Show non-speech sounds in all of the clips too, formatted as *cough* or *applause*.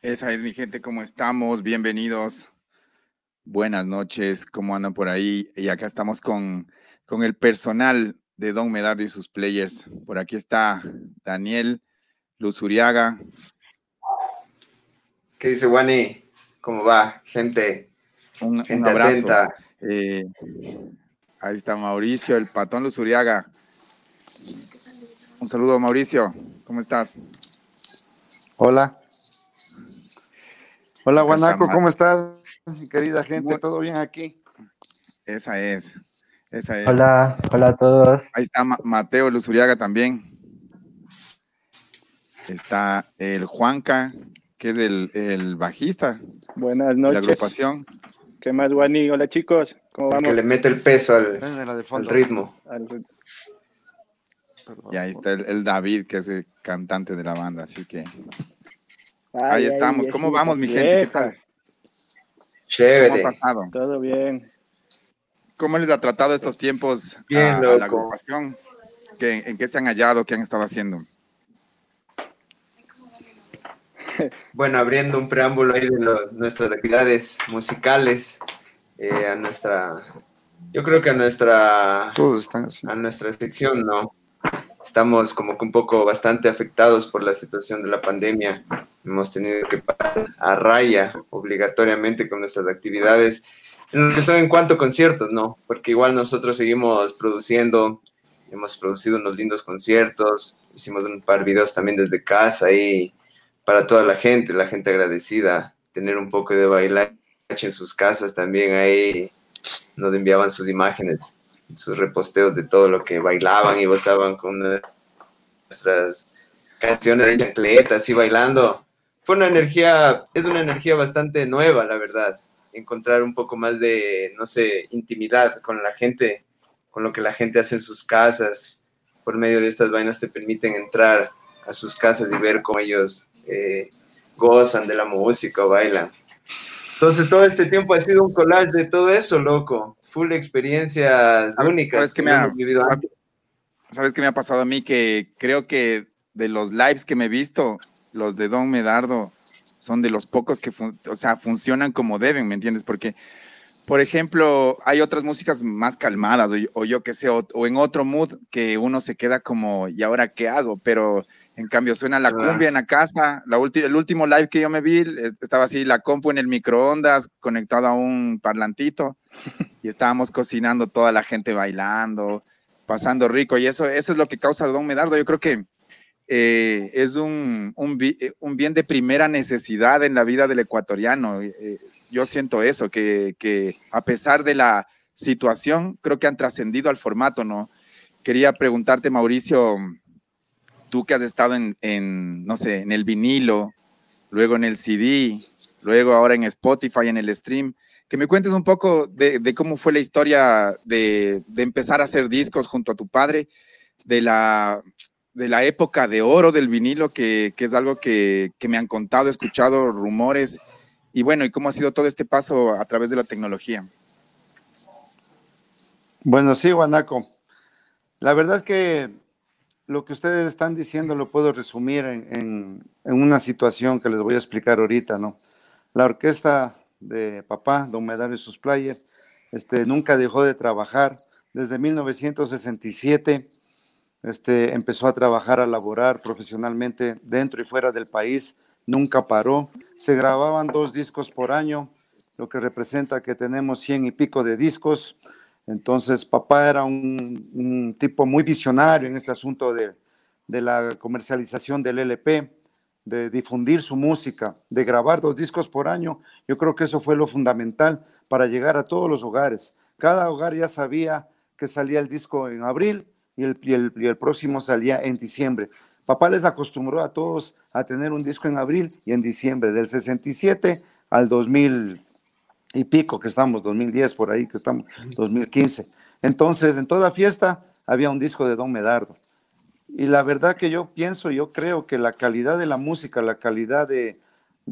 Esa es mi gente, ¿cómo estamos? Bienvenidos. Buenas noches, ¿cómo andan por ahí? Y acá estamos con, con el personal de Don Medardo y sus players. Por aquí está Daniel Luzuriaga. ¿Qué dice Wani? ¿Cómo va, gente? Un, abrazo. Eh, ahí está Mauricio, el patón Luzuriaga. Un saludo, Mauricio. ¿Cómo estás? Hola. Hola, Guanaco, ¿cómo estás? Querida gente, ¿todo bien aquí? Esa es, esa es. Hola, hola a todos. Ahí está Mateo Luzuriaga también. Está el Juanca, que es el, bajista. Buenas noches. De la agrupación. ¿Qué más, Guani? Hola, chicos. ¿Cómo vamos? Que le mete el peso al, ritmo. Y ahí está el, David, que es el cantante de la banda, así que ahí estamos. ¿Cómo vamos, mi gente? ¿Qué tal? Chévere. ¿Cómo ha pasado? Todo bien. ¿Cómo les ha tratado estos tiempos a, la agrupación? ¿En qué se han hallado? ¿Qué han estado haciendo? Bueno, abriendo un preámbulo ahí de nuestras actividades musicales, eh, a nuestra, yo creo que a nuestra, Todos están así. a nuestra sección, ¿no? Estamos como que un poco bastante afectados por la situación de la pandemia. Hemos tenido que parar a raya obligatoriamente con nuestras actividades, en lo que son en cuanto a conciertos, ¿no? Porque igual nosotros seguimos produciendo, hemos producido unos lindos conciertos, hicimos un par de videos también desde casa y para toda la gente, la gente agradecida, tener un poco de bailar en sus casas también ahí nos enviaban sus imágenes sus reposteos de todo lo que bailaban y gozaban con nuestras canciones de chancletas y bailando. Fue una energía, es una energía bastante nueva, la verdad. Encontrar un poco más de, no sé, intimidad con la gente, con lo que la gente hace en sus casas. Por medio de estas vainas te permiten entrar a sus casas y ver cómo ellos eh, gozan de la música o bailan. Entonces todo este tiempo ha sido un collage de todo eso, loco full experiencias únicas ¿sabes que me ha, vivido ¿Sabes qué me ha pasado a mí? Que creo que de los lives que me he visto, los de Don Medardo son de los pocos que, o sea, funcionan como deben, ¿me entiendes? Porque, por ejemplo, hay otras músicas más calmadas, o, yo que sé, o, en otro mood que uno se queda como, ¿y ahora qué hago? Pero en cambio, suena la cumbia en la casa. La el último live que yo me vi, estaba así la compu en el microondas, conectado a un parlantito *laughs* y estábamos cocinando toda la gente bailando, pasando rico y eso, eso es lo que causa Don Medardo. Yo creo que eh, es un, un, bien de primera necesidad en la vida del ecuatoriano. Eh, yo siento eso, que, que, a pesar de la situación, creo que han trascendido al formato, ¿no? Quería preguntarte, Mauricio, tú que has estado en, en, no sé, en el vinilo, luego en el CD, luego ahora en Spotify, en el stream, que me cuentes un poco de, cómo fue la historia de, empezar a hacer discos junto a tu padre, de la, de la época de oro del vinilo, que, es algo que, me han contado, escuchado rumores, y bueno, y cómo ha sido todo este paso a través de la tecnología. Bueno, sí, Guanaco. La verdad que lo que ustedes están diciendo lo puedo resumir en, en, una situación que les voy a explicar ahorita, ¿no? La orquesta de papá, don Medario sus players, este, nunca dejó de trabajar. Desde 1967 este, empezó a trabajar, a laborar profesionalmente dentro y fuera del país, nunca paró. Se grababan dos discos por año, lo que representa que tenemos cien y pico de discos. Entonces, papá era un, tipo muy visionario en este asunto de, de la comercialización del LP de difundir su música, de grabar dos discos por año, yo creo que eso fue lo fundamental para llegar a todos los hogares. Cada hogar ya sabía que salía el disco en abril y el, y el, próximo salía en diciembre. Papá les acostumbró a todos a tener un disco en abril y en diciembre, del 67 al 2000 y pico, que estamos, 2010 por ahí, que estamos, 2015. Entonces, en toda fiesta había un disco de Don Medardo. Y la verdad que yo pienso, yo creo que la calidad de la música, la calidad de,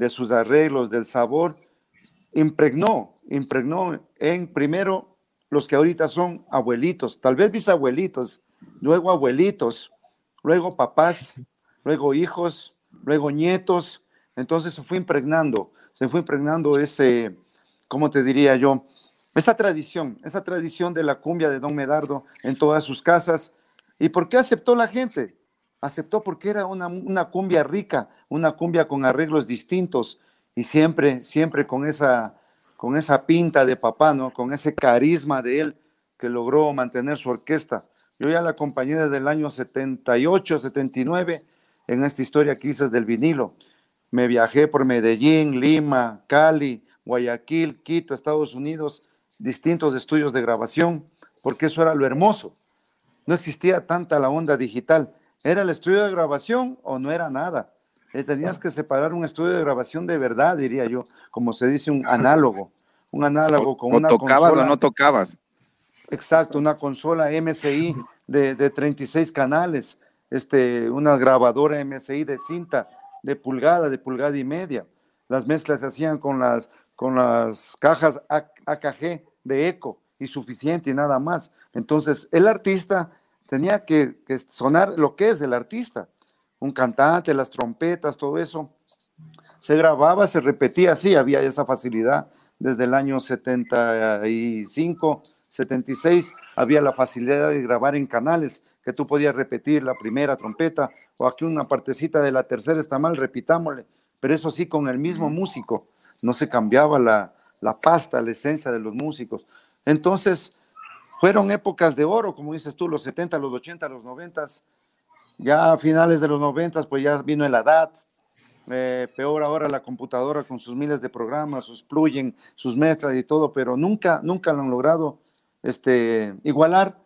sus arreglos, del sabor, impregnó, impregnó en primero los que ahorita son abuelitos, tal vez bisabuelitos, luego abuelitos, luego papás, *laughs* luego hijos, luego nietos, Entonces se fue impregnando, se fue impregnando ese, ¿cómo te diría yo? Esa tradición, esa tradición de la cumbia de Don Medardo en todas sus casas. ¿Y por qué aceptó la gente? Aceptó porque era una, una cumbia rica, una cumbia con arreglos distintos y siempre, siempre con esa, con esa pinta de papá, ¿no? Con ese carisma de él que logró mantener su orquesta. Yo ya la acompañé desde el año 78, 79 en esta historia que del vinilo. Me viajé por Medellín, Lima, Cali, Guayaquil, Quito, Estados Unidos, distintos estudios de grabación, porque eso era lo hermoso. No existía tanta la onda digital. ¿Era el estudio de grabación o no era nada? Eh, tenías que separar un estudio de grabación de verdad, diría yo, como se dice, un análogo. Un análogo con una tocabas o no tocabas. Exacto, una consola MSI de, de 36 canales, este, una grabadora MSI de cinta de pulgada, de pulgada y media. Las mezclas se hacían con las, con las cajas AKG de eco y suficiente y nada más. Entonces, el artista tenía que, que sonar lo que es el artista un cantante, las trompetas, todo eso. Se grababa, se repetía, sí, había esa facilidad. Desde el año 75, 76, había la facilidad de grabar en canales, que tú podías repetir la primera trompeta, o aquí una partecita de la tercera está mal, repitámosle. Pero eso sí, con el mismo músico, no se cambiaba la, la pasta, la esencia de los músicos. Entonces, fueron épocas de oro, como dices tú, los 70, los 80, los 90, ya a finales de los noventas, pues ya vino el ADAT, eh, peor ahora la computadora con sus miles de programas, sus plugins, sus mezclas y todo, pero nunca, nunca lo han logrado este, igualar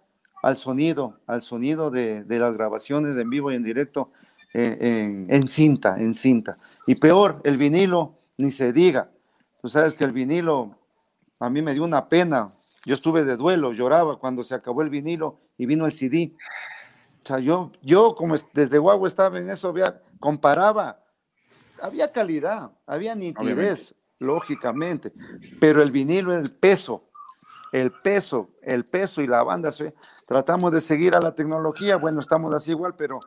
al sonido, al sonido de, las grabaciones en vivo y en directo eh, en, cinta, en cinta. Y peor, el vinilo, ni se diga. Tú sabes que el vinilo a mí me dio una pena. Yo estuve de duelo, lloraba cuando se acabó el vinilo y vino el CD. O sea, yo, yo como desde Guagua estaba en eso, había, comparaba, había calidad, había nitidez, lógicamente, pero el vinilo, el peso, el peso, el peso y la banda, tratamos de seguir a la tecnología, bueno, estamos así igual, pero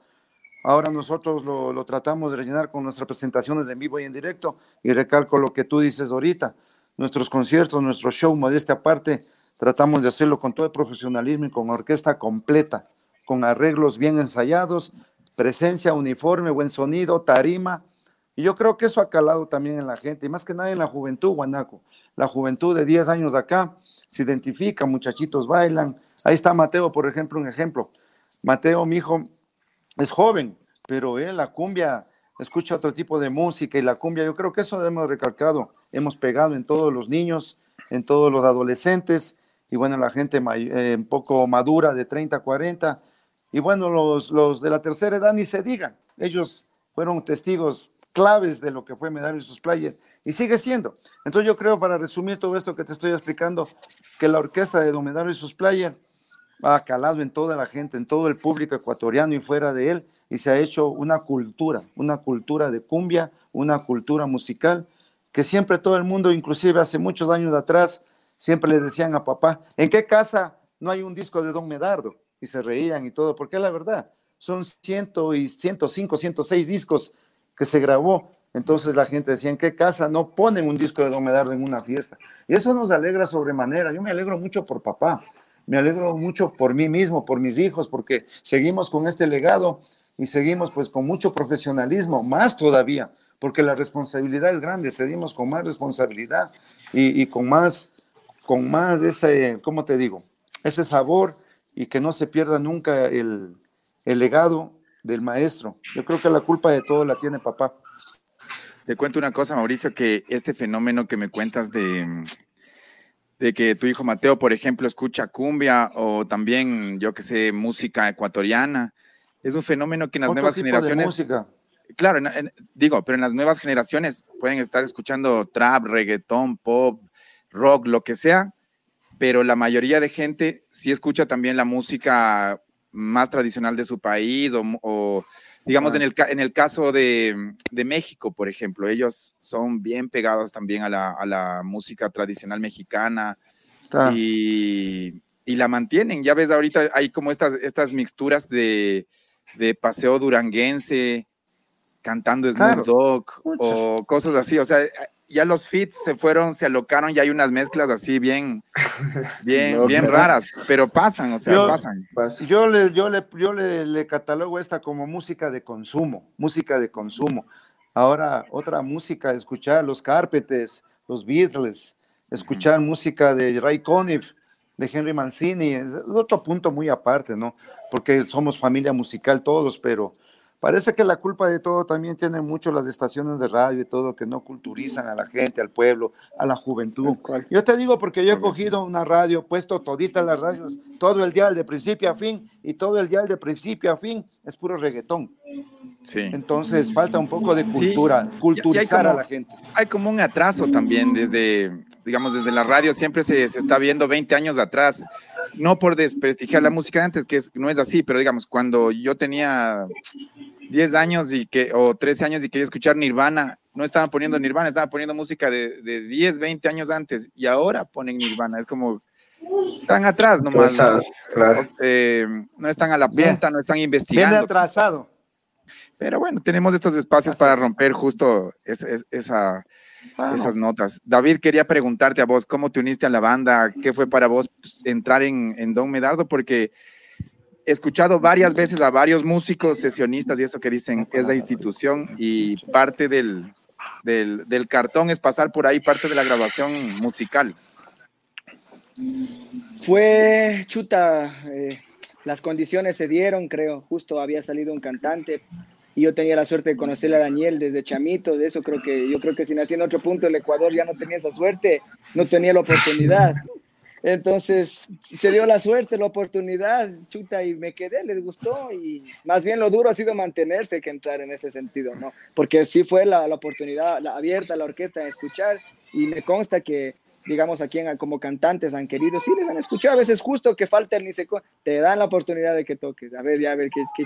ahora nosotros lo, lo, tratamos de rellenar con nuestras presentaciones en vivo y en directo, y recalco lo que tú dices ahorita, nuestros conciertos, nuestro show, modesta aparte, tratamos de hacerlo con todo el profesionalismo y con orquesta completa, con arreglos bien ensayados, presencia, uniforme, buen sonido, tarima. Y yo creo que eso ha calado también en la gente, y más que nada en la juventud, Guanaco. La juventud de 10 años acá se identifica, muchachitos bailan. Ahí está Mateo, por ejemplo, un ejemplo. Mateo, mi hijo, es joven, pero él la cumbia escucha otro tipo de música y la cumbia, yo creo que eso hemos recalcado, hemos pegado en todos los niños, en todos los adolescentes y bueno, la gente eh, un poco madura de 30, 40 y bueno, los, los de la tercera edad ni se digan. Ellos fueron testigos claves de lo que fue Medario y sus players y sigue siendo. Entonces yo creo, para resumir todo esto que te estoy explicando, que la orquesta de Don y sus players ha calado en toda la gente, en todo el público ecuatoriano y fuera de él, y se ha hecho una cultura, una cultura de cumbia, una cultura musical, que siempre todo el mundo, inclusive hace muchos años atrás, siempre le decían a papá, ¿en qué casa no hay un disco de Don Medardo? y se reían y todo, porque la verdad, son ciento y 105, 106 discos que se grabó. Entonces la gente decía, ¿en qué casa no ponen un disco de Don Medardo en una fiesta? Y eso nos alegra sobremanera. Yo me alegro mucho por papá, me alegro mucho por mí mismo, por mis hijos, porque seguimos con este legado y seguimos pues con mucho profesionalismo, más todavía, porque la responsabilidad es grande, seguimos con más responsabilidad y, con más, con más ese, ¿cómo te digo? Ese sabor y que no se pierda nunca el, legado del maestro. Yo creo que la culpa de todo la tiene papá. Te cuento una cosa, Mauricio, que este fenómeno que me cuentas de, de que tu hijo Mateo, por ejemplo, escucha cumbia o también, yo que sé, música ecuatoriana, es un fenómeno que en las nuevas generaciones... música. Claro, digo, pero en las nuevas generaciones pueden estar escuchando trap, reggaetón, pop, rock, lo que sea, pero la mayoría de gente sí escucha también la música más tradicional de su país o, digamos, en, el, en el caso de, de, México, por ejemplo, ellos son bien pegados también a la, a la música tradicional mexicana y, y, la mantienen. Ya ves, ahorita hay como estas, estas mixturas de, de paseo duranguense cantando Snoop Dogg o cosas así. O sea, ya los fits se fueron, se alocaron, ya hay unas mezclas así bien, *laughs* bien, bien raras, pero pasan, o sea, pasan. Yo le, yo le, yo le, le catalogo esta como música de consumo, música de consumo. Ahora, otra música, escuchar los Carpenters, los Beatles, escuchar música de Ray Conniff, de Henry Mancini, es otro punto muy aparte, ¿no? Porque somos familia musical todos, pero Parece que la culpa de todo también tienen mucho las estaciones de radio y todo, que no culturizan a la gente, al pueblo, a la juventud. Yo te digo porque yo he cogido una radio, puesto todita las radios, todo el día de principio a fin, y todo el día de principio a fin es puro reggaetón. Sí. Entonces falta un poco de cultura, culturizar a la gente. Hay como un atraso también desde, digamos, desde la radio, siempre se, se está viendo 20 años atrás no por desprestigiar la música de antes, que no es así, pero digamos, cuando yo tenía 10 años y que, o 13 años y quería escuchar Nirvana, no estaban poniendo Nirvana, estaban poniendo música de, de 10, 20 años antes y ahora ponen Nirvana. Es como, están atrás nomás. ¿no? Eh, no están a la punta, no están investigando. Viene atrasado. Pero bueno, tenemos estos espacios para romper justo esa, esas notas. David, quería preguntarte a vos, ¿cómo te uniste a la banda? ¿Qué fue para vos pues, entrar en, en Don Medardo? Porque escuchado varias veces a varios músicos, sesionistas y eso que dicen es la institución y parte del, del, cartón es pasar por ahí parte de la grabación musical. Fue chuta, eh, las condiciones se dieron, creo, justo había salido un cantante y yo tenía la suerte de conocerle a Daniel desde chamito, de eso creo que yo creo que si nací en otro punto del Ecuador ya no tenía esa suerte, no tenía la oportunidad. Entonces se dio la suerte, la oportunidad, chuta, y me quedé, les gustó. Y más bien lo duro ha sido mantenerse que entrar en ese sentido, ¿no? Porque sí fue la, la oportunidad la, abierta a la orquesta de escuchar, y me consta que, digamos, aquí en, como cantantes han querido, sí les han escuchado, a veces justo que falta el niseco, te dan la oportunidad de que toques, a ver, ya a ver qué, qué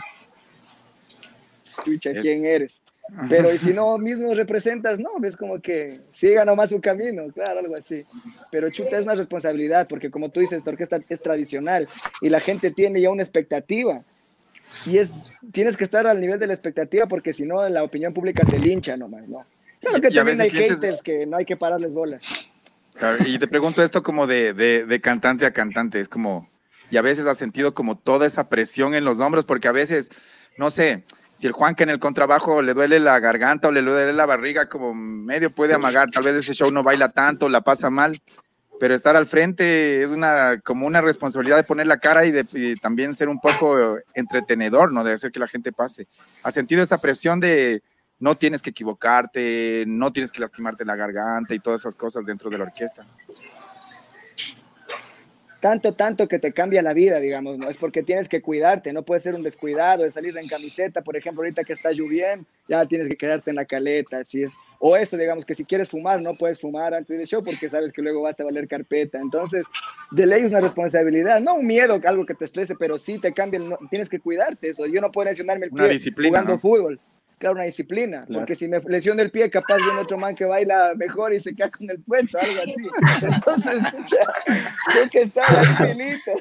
chucha, quién eres. Pero y si no mismo representas, no, es como que siga nomás su camino, claro, algo así. Pero chuta es una responsabilidad, porque como tú dices, esta orquesta es tradicional y la gente tiene ya una expectativa. Y es, tienes que estar al nivel de la expectativa, porque si no, la opinión pública te lincha nomás, ¿no? Claro que también hay haters que no hay que pararles bolas. Y te pregunto esto como de, de, de cantante a cantante, es como, y a veces has sentido como toda esa presión en los hombros, porque a veces, no sé, si el Juan que en el contrabajo le duele la garganta o le duele la barriga, como medio puede amagar, tal vez ese show no baila tanto, la pasa mal, pero estar al frente es una como una responsabilidad de poner la cara y, de, también ser un poco entretenedor, ¿no? De hacer que la gente pase. ¿Has sentido esa presión de no tienes que equivocarte, no tienes que lastimarte la garganta y todas esas cosas dentro de la orquesta? Tanto, tanto que te cambia la vida, digamos, ¿no? Es porque tienes que cuidarte, no puedes ser un descuidado de salir en camiseta, por ejemplo, ahorita que está lloviendo, ya tienes que quedarte en la caleta, así es. O eso, digamos, que si quieres fumar, no puedes fumar antes del show porque sabes que luego vas a valer carpeta. Entonces, de ley es una responsabilidad, no un miedo, algo que te estrese, pero sí te cambia, tienes que cuidarte eso. Yo no puedo lesionarme el pie jugando fútbol claro, una disciplina, porque si me lesiono el pie, capaz viene otro man que baila mejor y se queda con el puesto, algo así. Entonces, tengo que estar tranquilito.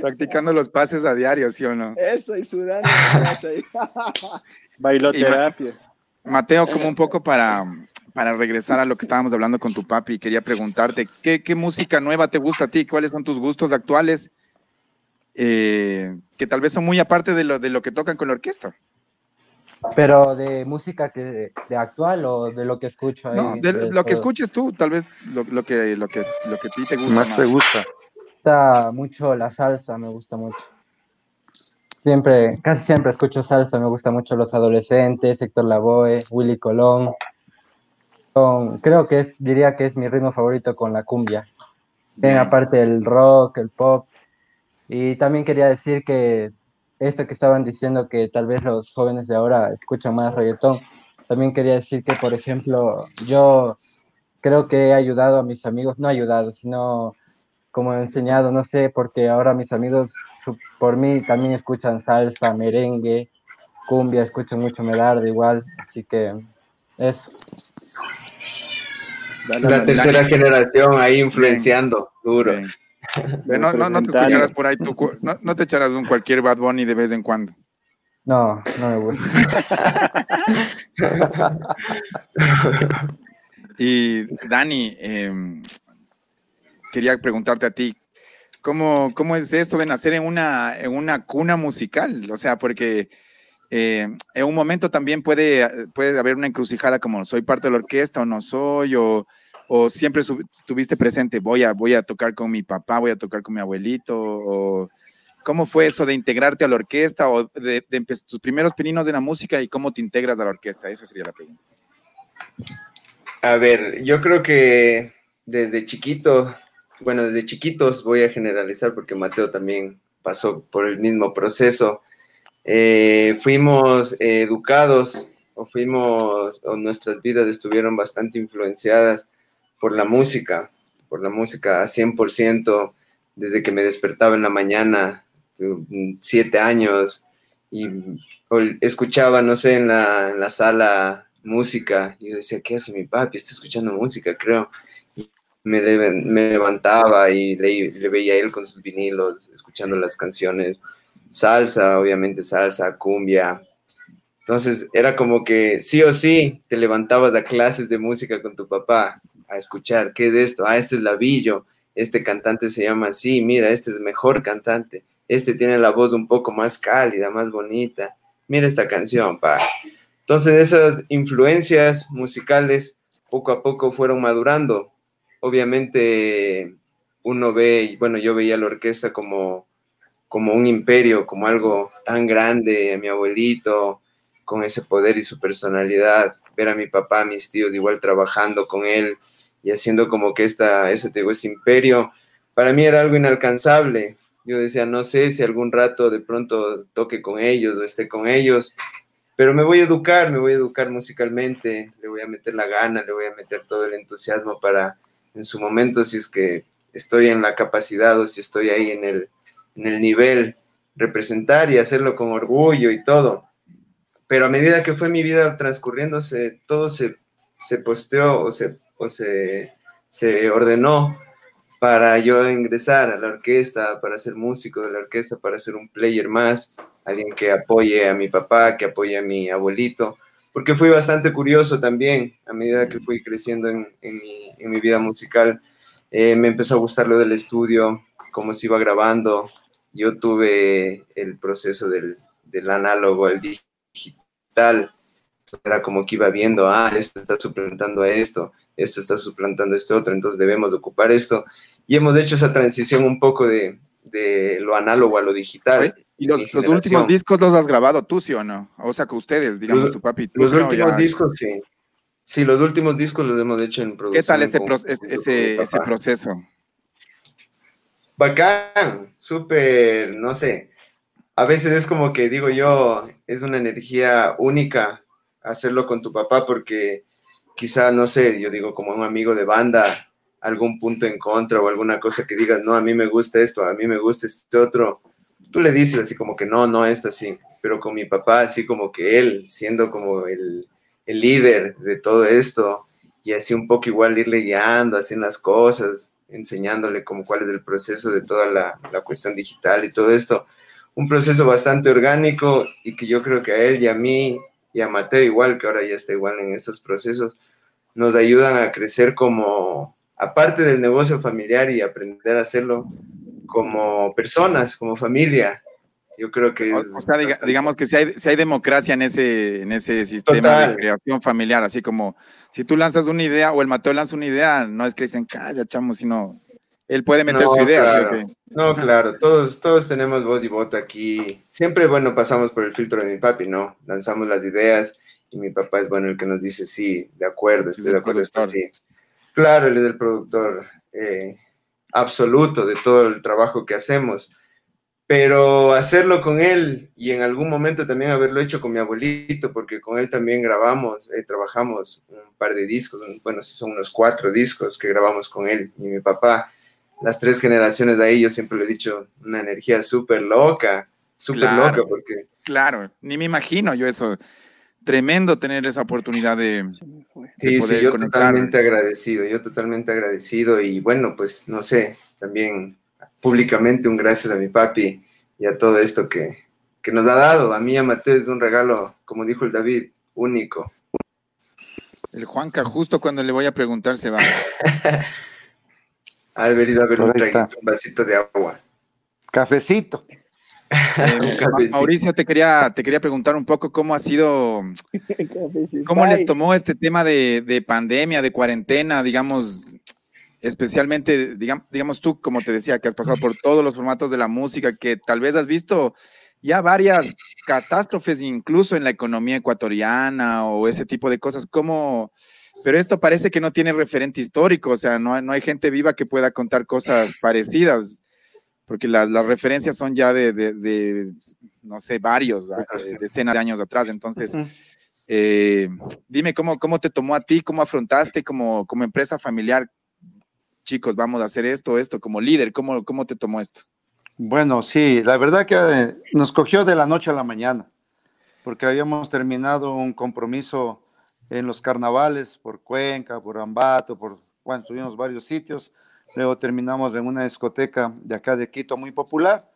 Practicando los pases a diario, ¿sí o no? Eso, y sudando. *laughs* Bailoterapia. Mateo, como un poco para, para regresar a lo que estábamos hablando con tu papi, quería preguntarte, ¿qué, qué música nueva te gusta a ti? ¿Cuáles son tus gustos actuales? Eh, que tal vez son muy aparte de lo, de lo que tocan con la orquesta. Pero de música que de actual o de lo que escucho ahí. No, de, lo que escuches tú, tal vez lo, lo, que lo que lo que a ti te gusta más, te gusta. Me gusta mucho la salsa, me gusta mucho. Siempre, casi siempre escucho salsa, me gusta mucho los adolescentes, Héctor Lavoe, Willy Colón. creo que es, diría que es mi ritmo favorito con la cumbia. Bien, aparte el rock, el pop. Y también quería decir que esto que estaban diciendo que tal vez los jóvenes de ahora escuchan más reggaetón, también quería decir que, por ejemplo, yo creo que he ayudado a mis amigos, no ayudado, sino como he enseñado, no sé, porque ahora mis amigos por mí también escuchan salsa, merengue, cumbia, escuchan mucho Medardo igual, así que eso. La, tercera generación ahí influenciando, duro. *laughs* No, no, no, te escucharás por ahí, tú, no, no, te echarás un cualquier Bad Bunny de vez en cuando. No, no me gusta. *laughs* Y Dani, em, quería preguntarte a ti, ¿cómo, ¿cómo es esto de nacer en una, en una cuna musical? O sea, porque eh, en un momento también puede, puede haber una encrucijada como soy parte de la orquesta o no soy, o, o siempre tuviste presente, voy a, voy a tocar con mi papá, voy a tocar con mi abuelito, o cómo fue eso de integrarte a la orquesta o de, de tus primeros pininos de la música y cómo te integras a la orquesta? Esa sería la pregunta. A ver, yo creo que desde chiquito, bueno, desde chiquitos voy a generalizar porque Mateo también pasó por el mismo proceso. Eh, fuimos eh, educados o fuimos, o nuestras vidas estuvieron bastante influenciadas por la música, por la música a 100%, desde que me despertaba en la mañana, siete años, y escuchaba, no sé, en la, en la sala música, y yo decía, ¿qué hace mi papi? Está escuchando música, creo. Y me, me levantaba y le, le veía a él con sus vinilos, escuchando las canciones, salsa, obviamente salsa, cumbia. Entonces era como que sí o sí te levantabas a clases de música con tu papá a escuchar, ¿qué es esto? Ah, este es Lavillo, este cantante se llama así, mira, este es mejor cantante, este tiene la voz un poco más cálida, más bonita, mira esta canción, pa. Entonces esas influencias musicales poco a poco fueron madurando. Obviamente uno ve, bueno, yo veía la orquesta como, como un imperio, como algo tan grande, a mi abuelito, con ese poder y su personalidad, ver a mi papá, a mis tíos igual trabajando con él y haciendo como que esta, ese, te digo, ese imperio, para mí era algo inalcanzable. Yo decía, no sé si algún rato de pronto toque con ellos o esté con ellos, pero me voy a educar, me voy a educar musicalmente, le voy a meter la gana, le voy a meter todo el entusiasmo para en su momento, si es que estoy en la capacidad o si estoy ahí en el, en el nivel, representar y hacerlo con orgullo y todo. Pero a medida que fue mi vida transcurriéndose, todo se, se posteó o, se, o se, se ordenó para yo ingresar a la orquesta, para ser músico de la orquesta, para ser un player más, alguien que apoye a mi papá, que apoye a mi abuelito, porque fui bastante curioso también a medida que fui creciendo en, en, mi, en mi, vida musical. Eh, me empezó a gustar lo del estudio, cómo se iba grabando. Yo tuve el proceso del, del análogo, el digital. Era como que iba viendo, ah, esto está suplantando a esto, esto está suplantando este otro, entonces debemos ocupar esto. Y hemos hecho esa transición un poco de, de lo análogo a lo digital. ¿Y los, los, últimos discos los has grabado tú, sí o no? O sea, que ustedes, digamos, los, tu papi. Tú, los no, últimos ya... discos, sí. Sí, los últimos discos los hemos hecho en producción. ¿Qué tal ese, pro ese proceso? Bacán, súper, no sé. A veces es como que digo yo, es una energía única hacerlo con tu papá porque quizá, no sé, yo digo como un amigo de banda, algún punto en contra o alguna cosa que digas, no, a mí me gusta esto, a mí me gusta este otro, tú le dices así como que no, no, esto así, pero con mi papá, así como que él, siendo como el, el líder de todo esto, y así un poco igual irle guiando, haciendo las cosas, enseñándole como cuál es el proceso de toda la, la cuestión digital y todo esto, un proceso bastante orgánico y que yo creo que a él y a mí y a Mateo igual, que ahora ya está igual en estos procesos, nos ayudan a crecer como, aparte del negocio familiar y aprender a hacerlo como personas, como familia. Yo creo que... O, o sea, diga, digamos que si hay, si hay democracia en ese, en ese sistema Total. de creación familiar, así como si tú lanzas una idea o el Mateo lanza una idea, no es que dicen, calla, chamo, sino él puede meter no, su idea. No, claro, todos, todos tenemos voz y voto aquí. Siempre, bueno, pasamos por el filtro de mi papi, ¿no? Lanzamos las ideas y mi papá es, bueno, el que nos dice, sí, de acuerdo, estoy de acuerdo, esto sí. Claro, él es el productor eh, absoluto de todo el trabajo que hacemos. Pero hacerlo con él y en algún momento también haberlo hecho con mi abuelito, porque con él también grabamos, eh, trabajamos un par de discos, bueno, son unos cuatro discos que grabamos con él y mi papá las tres generaciones de ahí, yo siempre le he dicho, una energía súper loca, súper claro, loca, porque... Claro, ni me imagino yo eso. Tremendo tener esa oportunidad de... Sí, de sí, yo conectar. totalmente agradecido, yo totalmente agradecido y bueno, pues no sé, también públicamente un gracias a mi papi y a todo esto que, que nos ha dado. A mí, a Mateo, es un regalo, como dijo el David, único. El Juanca, justo cuando le voy a preguntar, se va. *laughs* Ha venido a ver un, traguito, un vasito de agua. Cafecito. Eh. *laughs* Mauricio, te quería, te quería preguntar un poco cómo ha sido, *laughs* cómo les tomó este tema de, de pandemia, de cuarentena, digamos, especialmente, digamos, digamos tú, como te decía, que has pasado por *laughs* todos los formatos de la música, que tal vez has visto ya varias catástrofes incluso en la economía ecuatoriana o ese tipo de cosas, ¿cómo? Pero esto parece que no tiene referente histórico, o sea, no, no hay gente viva que pueda contar cosas parecidas, porque las, las referencias son ya de, de- de, no sé, varios, ah, eh, decenas de años atrás. Entonces, eh, dime cómo, cómo te tomó a ti, cómo afrontaste como, como empresa familiar, chicos, vamos a hacer esto, esto, como líder, ¿cómo, cómo te tomó esto? Bueno, sí, la verdad que eh, nos cogió de la noche a la mañana, porque habíamos terminado un compromiso en los carnavales por Cuenca, por Ambato, por, bueno, tuvimos varios sitios, luego terminamos en una discoteca de acá de Quito muy popular,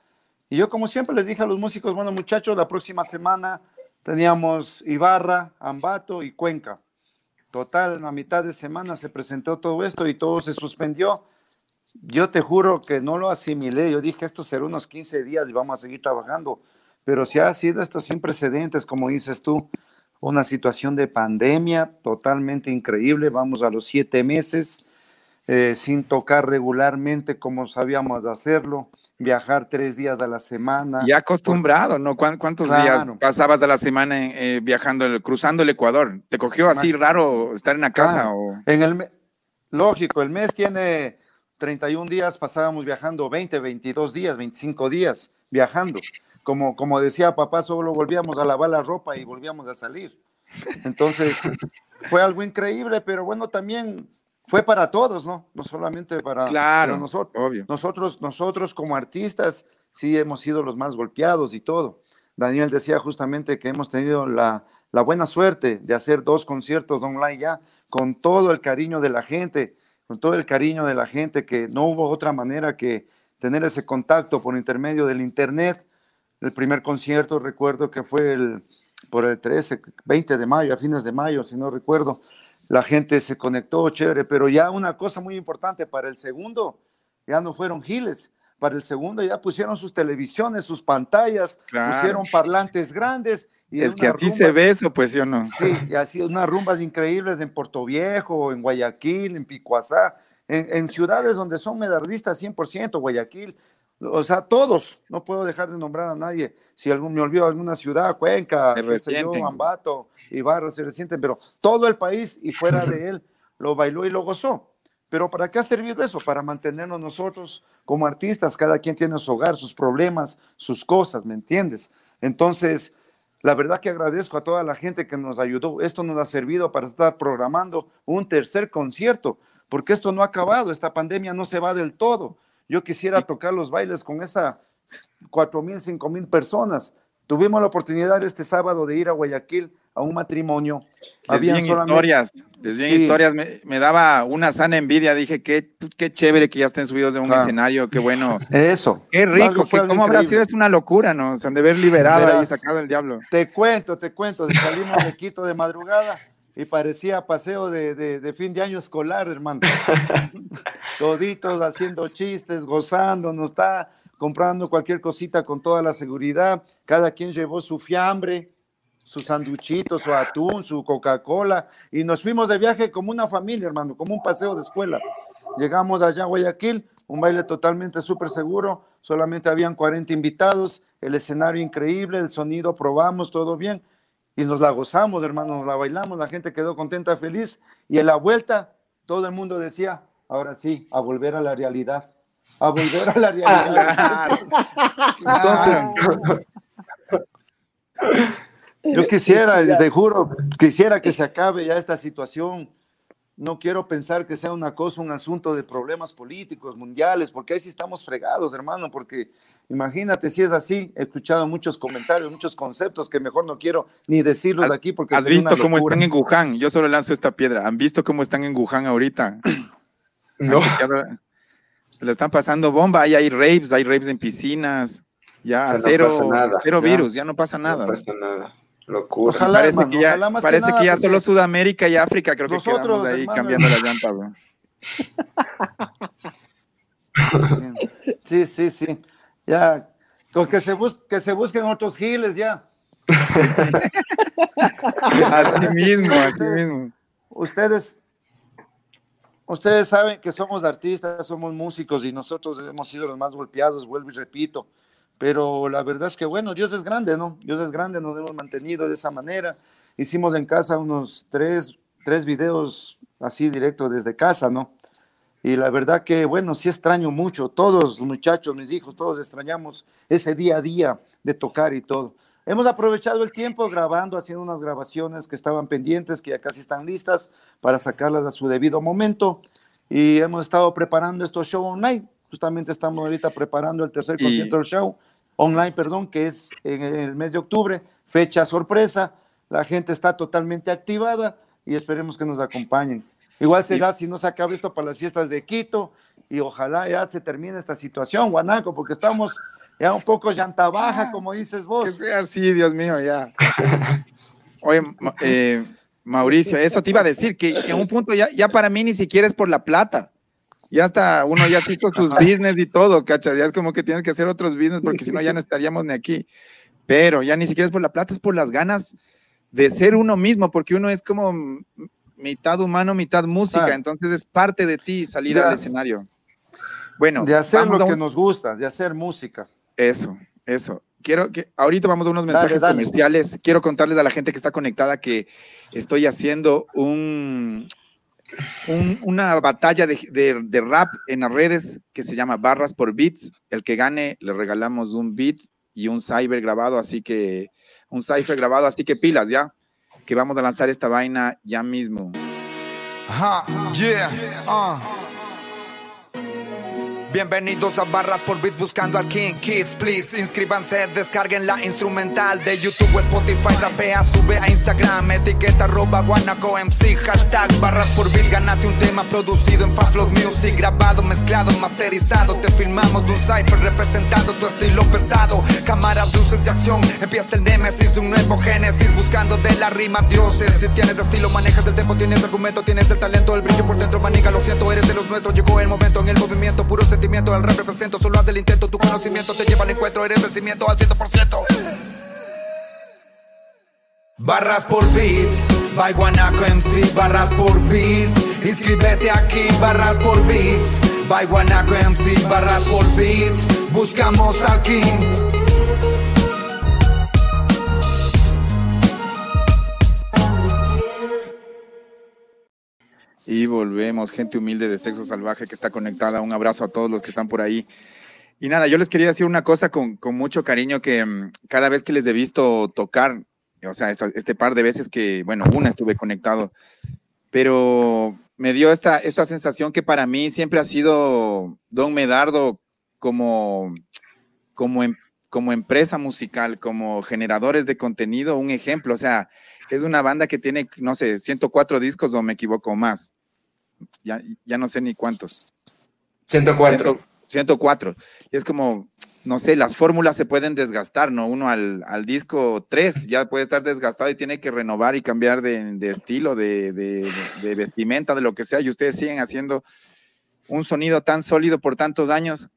y yo como siempre les dije a los músicos, bueno muchachos, la próxima semana teníamos Ibarra, Ambato y Cuenca. Total, a mitad de semana se presentó todo esto y todo se suspendió. Yo te juro que no lo asimilé. Yo dije, esto será unos 15 días y vamos a seguir trabajando. Pero si ha sido esto sin precedentes, como dices tú, una situación de pandemia totalmente increíble. Vamos a los siete meses eh, sin tocar regularmente como sabíamos hacerlo, viajar tres días a la semana. Ya acostumbrado, ¿no? ¿Cuán- ¿Cuántos días pasabas de la semana eh, viajando, el- cruzando el Ecuador? ¿Te cogió así raro estar en la casa? Claro. O... En el lógico, el mes tiene 31 días, pasábamos viajando 20, 22 días, 25 días viajando. Como, como decía papá, solo volvíamos a lavar la ropa y volvíamos a salir. Entonces, fue algo increíble, pero bueno, también fue para todos, ¿no? No solamente para, Claro, para nosotros. obvio. Nosotros, nosotros como artistas, sí hemos sido los más golpeados y todo. Daniel decía justamente que hemos tenido la, la buena suerte de hacer dos conciertos online ya, con todo el cariño de la gente, con todo el cariño de la gente, que no hubo otra manera que tener ese contacto por intermedio del internet. El primer concierto, recuerdo que fue el, por el 13, 20 de mayo, a fines de mayo, si no recuerdo. La gente se conectó, chévere, pero ya una cosa muy importante para el segundo, ya no fueron giles. Para el segundo ya pusieron sus televisiones, sus pantallas, Claro. pusieron parlantes grandes. Y Es que así se ve eso, pues, ¿sí o no? Sí, y así unas rumbas increíbles en Puerto Viejo, en Guayaquil, en Picuazá, en, en ciudades donde son medardistas 100%, Guayaquil, o sea, todos, no puedo dejar de nombrar a nadie, si algún me olvido alguna ciudad, Cuenca, yo. Ambato, Ibarra, se resienten, pero todo el país y fuera de él lo bailó y lo gozó. Pero ¿para qué ha servido eso? Para mantenernos nosotros como artistas, cada quien tiene su hogar, sus problemas, sus cosas, ¿me entiendes? Entonces, la verdad que agradezco a toda la gente que nos ayudó. Esto nos ha servido para estar programando un tercer concierto, porque esto no ha acabado, esta pandemia no se va del todo. Yo quisiera tocar los bailes con esa cuatro mil, cinco mil personas. Tuvimos la oportunidad este sábado de ir a Guayaquil a un matrimonio. Les Habían vi en solamente- historias, les vi en Sí. historias, me, me daba una sana envidia, dije, qué, qué chévere que ya estén subidos de un Claro. escenario, qué bueno, Eso. qué rico, que cómo habrá sido, es una locura, ¿no? Se han de ver liberado Verás. sacado el diablo. Te cuento, te cuento, salimos de Quito de madrugada y parecía paseo de, de- de fin de año escolar, hermano. *laughs* Toditos haciendo chistes, gozando, nos está comprando cualquier cosita con toda la seguridad. Cada quien llevó su fiambre, su sanduchito, su atún, su Coca-Cola y nos fuimos de viaje como una familia, hermano, como un paseo de escuela. Llegamos allá a Guayaquil, un baile totalmente súper seguro, solamente habían 40 invitados, el escenario increíble, el sonido probamos, todo bien, y nos la gozamos, hermano, nos la bailamos, la gente quedó contenta, feliz, y en la vuelta todo el mundo decía, ahora sí, a volver a la realidad, a volver a la *laughs* realidad. Entonces, yo quisiera, te juro, quisiera que se acabe ya esta situación. No quiero pensar que sea una cosa, un asunto de problemas políticos, mundiales, porque ahí sí estamos fregados, hermano, porque imagínate si es así, he escuchado muchos comentarios, muchos conceptos que mejor no quiero ni decirlos de aquí porque ¿Has visto una cómo están en Wuhan? Yo solo lanzo esta piedra. ¿Han visto cómo están en Wuhan ahorita? *clears throat* No. Se le están pasando bomba, ahí hay rapes, hay rapes en piscinas. Ya O sea, no cero, pasa nada, cero ya. virus, ya no pasa nada. No pasa nada. Locura. Ojalá, parece hermano, que ya, ojalá más que parece nada, que ya solo Sudamérica y África creo que nosotros, quedamos ahí hermano, cambiando la llanta, bro. Sí, sí, sí. Ya, que se, bus- que se busquen otros giles ya. *laughs* Así mismo, así Ustedes- mismo. Ustedes, ustedes saben que somos artistas, somos músicos y nosotros hemos sido los más golpeados, vuelvo y repito. Pero la verdad es que, bueno, Dios es grande, ¿no? Dios es grande, nos hemos mantenido de esa manera. Hicimos en casa unos tres, tres videos así directo desde casa, ¿no? Y la verdad que, bueno, sí extraño mucho. Todos los muchachos, mis hijos, todos extrañamos ese día a día de tocar y todo. Hemos aprovechado el tiempo grabando, haciendo unas grabaciones que estaban pendientes, que ya casi están listas para sacarlas a su debido momento. Y hemos estado preparando estos shows online. Justamente estamos ahorita preparando el tercer Y- concierto del show online, perdón, que es en el mes de octubre, fecha sorpresa. La gente está totalmente activada y esperemos que nos acompañen. Igual será si no se acaba esto para las fiestas de Quito y ojalá ya se termine esta situación, Guanaco, porque estamos ya un poco llanta baja, como dices Que vos. sea así, Dios mío, ya. Oye, eh, Mauricio, eso te iba a decir, que en un punto ya, ya para mí ni siquiera es por la plata. Ya está, uno ya hizo sus *laughs* business y todo, ¿cachas? Ya es como que tienes que hacer otros business porque si no ya no estaríamos ni aquí. Pero ya ni siquiera es por la plata, es por las ganas de ser uno mismo, porque uno es como mitad humano, mitad música, Ah. entonces es parte de ti salir Ya. al escenario. Bueno, de hacer lo a que un- nos gusta, de hacer música. eso, eso. Quiero que ahorita vamos a unos Dale, mensajes dale. comerciales. Quiero contarles a la gente que está conectada que estoy haciendo un, un- una batalla de, rap en las redes que se llama Barras por Beats. El que gane le regalamos un beat y un cyber grabado, así que un cipher grabado, así que pilas ya, que vamos a lanzar esta vaina ya mismo. Uh. Bienvenidos a Barras por Beats buscando al King Kids, please. Inscríbanse, descarguen la instrumental de YouTube Spotify, rapea, sube a Instagram, etiqueta arroba guanaco MC, hashtag Barras por Beats, ganate un tema producido en Faflog Music, grabado, mezclado, masterizado, te filmamos un cipher representando tu estilo pesado, cámara, luces de acción, empieza el Nemesis, un nuevo génesis, buscando de la rima dioses, si tienes estilo, manejas el tempo, tienes argumento, tienes el talento, el brillo por dentro, manica, lo siento, eres de los nuestros, llegó el momento en el movimiento, puro sentimiento, al rap represento, solo haz el intento, tu conocimiento te lleva al encuentro, eres el cimiento al 100%. Barras por beats, by Guanaco MC, barras por beats, inscríbete aquí, barras por beats, by Guanaco MC, barras por beats, buscamos al Y volvemos, gente humilde de sexo salvaje que está conectada. Un abrazo a todos los que están por ahí. Y nada, yo les quería decir una cosa con, con mucho cariño que mm, cada vez que les he visto tocar, o sea, este par de veces que, bueno, una estuve conectado, pero me dio esta, esta sensación que para mí siempre ha sido Don Medardo como, como, em- como empresa musical, como generadores de contenido, un ejemplo. O sea, es una banda que tiene, no sé, 104 discos o me equivoco más. Ya, ya no sé ni cuántos. 104. Ciento- 104. Y es como, no sé, las fórmulas se pueden desgastar, ¿no? Uno al, al disco 3 ya puede estar desgastado y tiene que renovar y cambiar de, de estilo, de, de- de vestimenta, de lo que sea, y ustedes siguen haciendo un sonido tan sólido por tantos años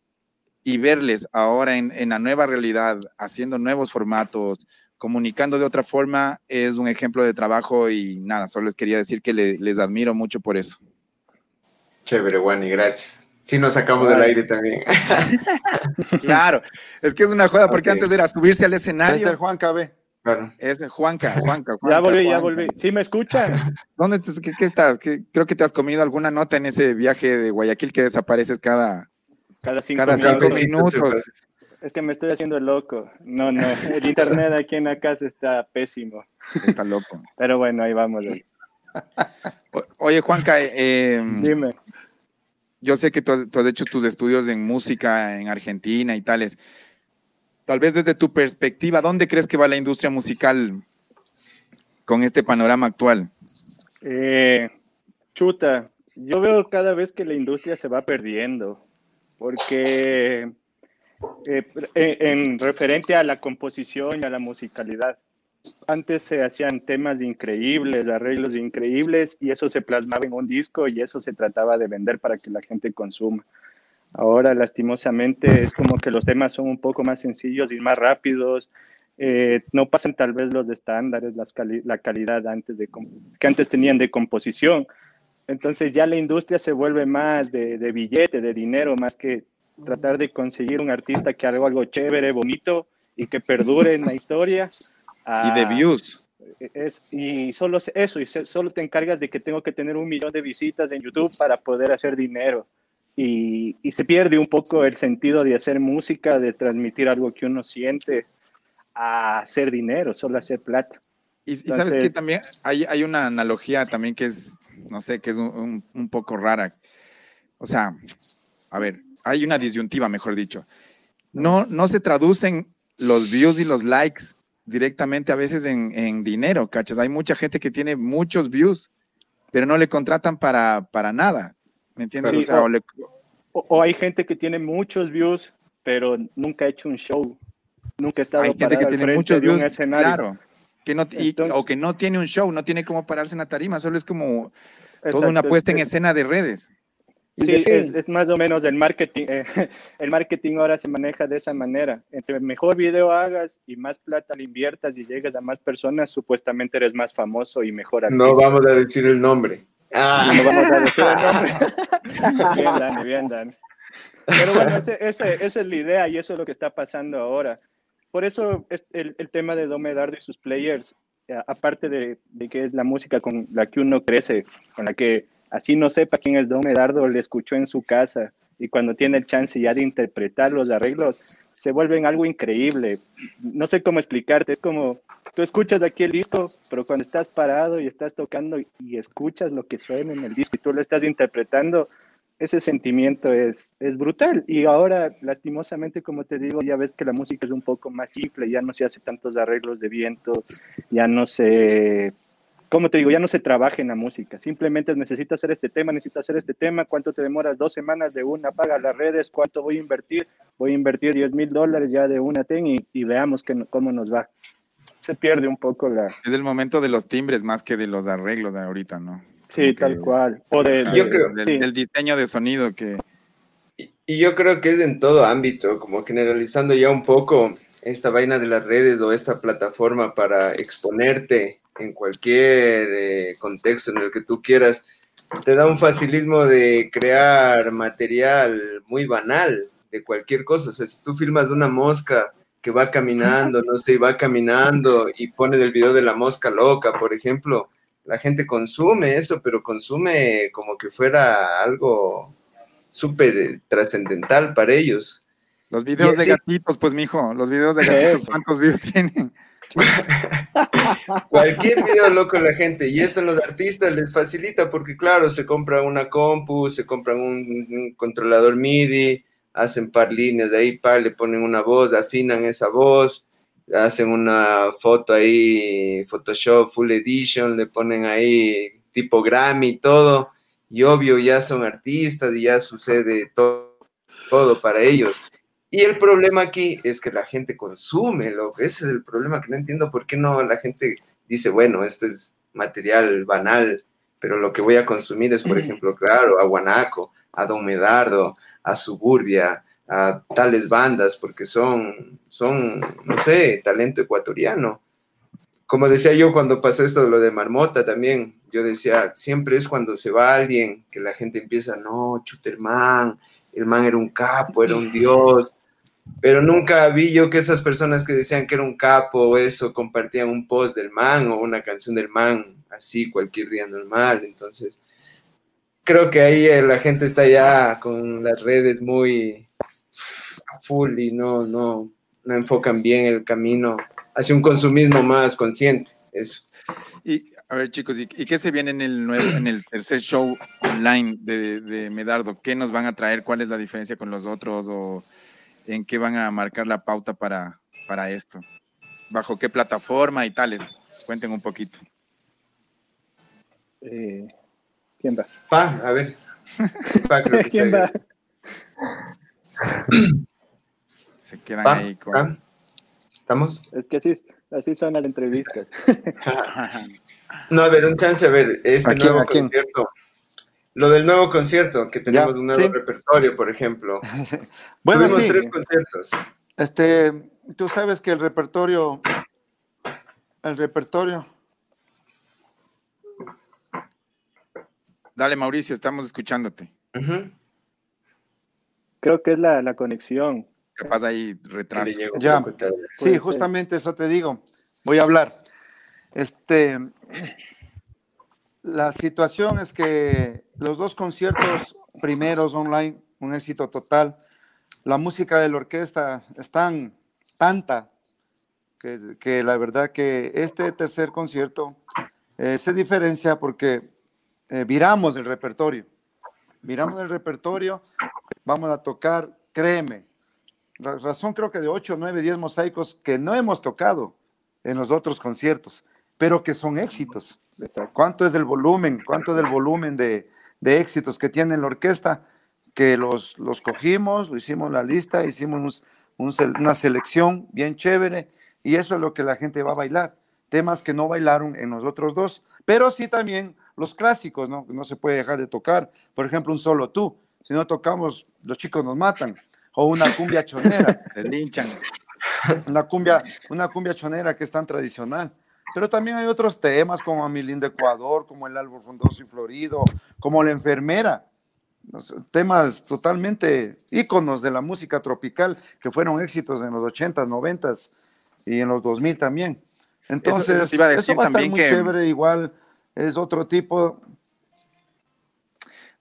y verles ahora en, en la nueva realidad, haciendo nuevos formatos, comunicando de otra forma, es un ejemplo de trabajo y nada, solo les quería decir que le- les admiro mucho por eso. Chévere, Wani, gracias. Sí, nos sacamos del aire también. *laughs* Claro, es que es una joda, porque Ok. antes era subirse al Ahí está el escenario. Juan KB. Claro. Es Juanca, Juanca, *laughs* Ya Juanca, volví, ya volví. ¿Sí me escuchan? *laughs* ¿Dónde te- qué, qué estás? ¿Qué- creo que te has comido alguna nota en ese viaje de Guayaquil que desapareces cada, Cada cinco cada minutos. Es que me estoy haciendo loco. No, no. El internet aquí en la casa está pésimo. Está loco. Pero bueno, ahí vamos. Oye, Juanca, eh, Dime. yo sé que tú has, tú has hecho tus estudios en música en Argentina y tales. Tal vez desde tu perspectiva, ¿dónde crees que va la industria musical con este panorama actual? Eh, chuta, yo veo cada vez que la industria se va perdiendo, porque Eh, en referente a la composición y a la musicalidad. Antes se hacían temas increíbles, arreglos increíbles, y eso se plasmaba en un disco y eso se trataba de vender para que la gente consuma. Ahora, lastimosamente, es como que los temas son un poco más sencillos y más rápidos. Eh, no pasan tal vez los estándares, la calidad antes de, que antes tenían de composición. Entonces ya la industria se vuelve más de billete, de dinero, más que tratar de conseguir un artista que haga algo chévere, bonito y que perdure en la historia *laughs* y de ah, views. Es, y solo eso, y solo te encargas de que tengo que tener un millón de visitas en YouTube para poder hacer dinero. Y, y, se pierde un poco el sentido de hacer música, de transmitir algo que uno siente a hacer dinero, solo hacer plata. Y, sabes que también hay, hay, una analogía también que es, no sé, que es un, un, poco rara. O sea, a ver, hay una disyuntiva, mejor dicho. No, no se traducen los views y los likes directamente a veces en, dinero, ¿cachas? Hay mucha gente que tiene muchos views, pero no le contratan para, para nada, ¿me entiendes? o, hay gente que tiene muchos views, pero nunca ha hecho un show, nunca ha estado Hay gente que tiene muchos views, claro, que no, o que no tiene un show, no tiene cómo pararse en la tarima, solo es como toda una puesta en escena de redes. Sí, es, más o menos el marketing. Eh, *laughs* el marketing ahora se maneja de esa manera. Entre mejor video hagas y más plata le inviertas y llegues a más personas, supuestamente eres más famoso y mejor artista. No vamos a decir el nombre. Ah. No vamos a decir el nombre. *laughs* bien, Dani, bien, Dani. Pero bueno, ese, esa es la idea y eso es lo que está pasando ahora. Por eso el, el tema de Dome Dardo y sus players, eh, aparte de, de que es la música con la que uno crece, con la que así no sepa quién es Don Medardo, le escuchó en su casa y cuando tiene el chance ya de interpretar los arreglos, se vuelven algo increíble. No sé cómo explicarte, es como tú escuchas aquí el disco, pero cuando estás parado y estás tocando y escuchas lo que suena en el disco y tú lo estás interpretando, ese sentimiento es, es brutal. Y ahora, lastimosamente, como te digo, ya ves que la música es un poco más simple, ya no se hace tantos arreglos de viento, ya no se como te digo, ya no se trabaja en la música, simplemente necesito hacer este tema, necesito hacer este tema, cuánto te demoras, dos semanas de una, paga las redes, cuánto voy a invertir, voy a invertir 10 mil dólares ya de una ten y, veamos que, cómo nos va. Se pierde un poco la... Es el momento de los timbres más que de los arreglos de ahorita, ¿no? Sí, tal cual. O de, yo creo, del, diseño de sonido que... Y yo creo que es en todo ámbito, como generalizando ya un poco esta vaina de las redes o esta plataforma para exponerte en cualquier eh, contexto en el que tú quieras, te da un facilismo de crear material muy banal de cualquier cosa. O sea, si tú filmas de una mosca que va caminando, no sé, va caminando y pone el video de la mosca loca, por ejemplo, la gente consume eso, pero consume como que fuera algo súper trascendental para ellos. Los videos de gatitos, pues, mijo, los videos de gatitos, ¿cuántos views *laughs* tienen? *laughs* Cualquier video loco la gente, y esto a los artistas les facilita porque, claro, se compra una compu, se compran un, controlador MIDI, hacen par líneas de ahí, par, le ponen una voz, afinan esa voz, hacen una foto ahí, Photoshop Full Edition, le ponen ahí tipo Grammy todo, y obvio ya son artistas y ya sucede todo para ellos. Y el problema aquí es que la gente consume, lo, ese es el problema que no entiendo por qué no la gente dice, bueno, esto es material banal, pero lo que voy a consumir es, por ejemplo, claro, a Guanaco, a Don Medardo, a Suburbia, a tales bandas, porque son, son, no sé, talento ecuatoriano. Como decía yo cuando pasó esto de lo de Marmota también, yo decía, siempre es cuando se va alguien que la gente empieza, no, Chuterman, el man era un capo, era un dios, pero nunca vi yo que esas personas que decían que era un capo o eso compartían un post del man o una canción del man así cualquier día normal. Entonces, creo que ahí eh, la gente está ya con las redes muy full y no, no, no enfocan bien el camino hacia un consumismo más consciente. Eso. Y a ver, chicos, ¿y, qué se viene en el nuevo, en el tercer show online de, de Medardo? ¿Qué nos van a traer? ¿Cuál es la diferencia con los otros? ¿O en qué van a marcar la pauta para, para esto, bajo qué plataforma y tales. Cuenten un poquito. Eh, ¿Quién va? Pa, a ver. *laughs* ¿Quién va? *clears throat* Se quedan ahí con... ¿Estamos? Es que así, así son las entrevistas. *laughs* No, a ver, un chance, a ver, este ¿A quién, nuevo a quién? Lo del nuevo concierto, que tenemos Ya, un nuevo sí. repertorio, por ejemplo. *laughs* Bueno, Tuvimos sí. tres conciertos. Este, tú sabes que el repertorio, el repertorio, Dale, Mauricio, estamos escuchándote. Creo que es la, la conexión. Capaz Que retraso. Ya. sí, justamente eso te digo. Voy a hablar. Este, la situación es que los dos conciertos primeros online, un éxito total. La música de la orquesta es tan tanta que, la verdad que este tercer concierto eh, se diferencia porque eh, viramos el repertorio. Viramos el repertorio, vamos a tocar, créeme, ra- razón creo que de 8, 9, 10 mosaicos que no hemos tocado en los otros conciertos, pero que son éxitos. Exacto. ¿Cuánto es del volumen? ¿Cuánto del volumen de, de éxitos que tiene la orquesta? Que los, los cogimos, lo hicimos la lista, hicimos un- un una selección bien chévere y eso es lo que la gente va a bailar. Temas que no bailaron en los otros dos, pero sí también los clásicos, ¿no? No se puede dejar de tocar. Por ejemplo, un solo tú. Si no tocamos, los chicos nos matan. O una cumbia chonera *laughs* Te linchan. una cumbia, una cumbia chonera que es tan tradicional. Pero también hay otros temas como Amilín de Ecuador, como el árbol frondoso y florido, como la enfermera. Temas totalmente íconos de la música tropical que fueron éxitos en los 80s, 90s y en los 2000 también. Entonces, eso iba a decir va a estar muy que- chévere, igual es otro tipo.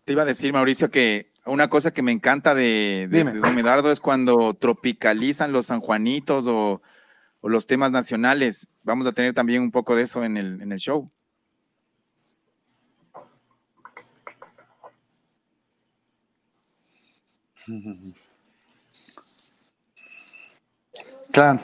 Te iba a decir, Mauricio, que una cosa que me encanta de, de, de Don Medardo es cuando tropicalizan los sanjuanitos o, o los temas nacionales. Vamos a tener también un poco de eso en el, en el show. Claro.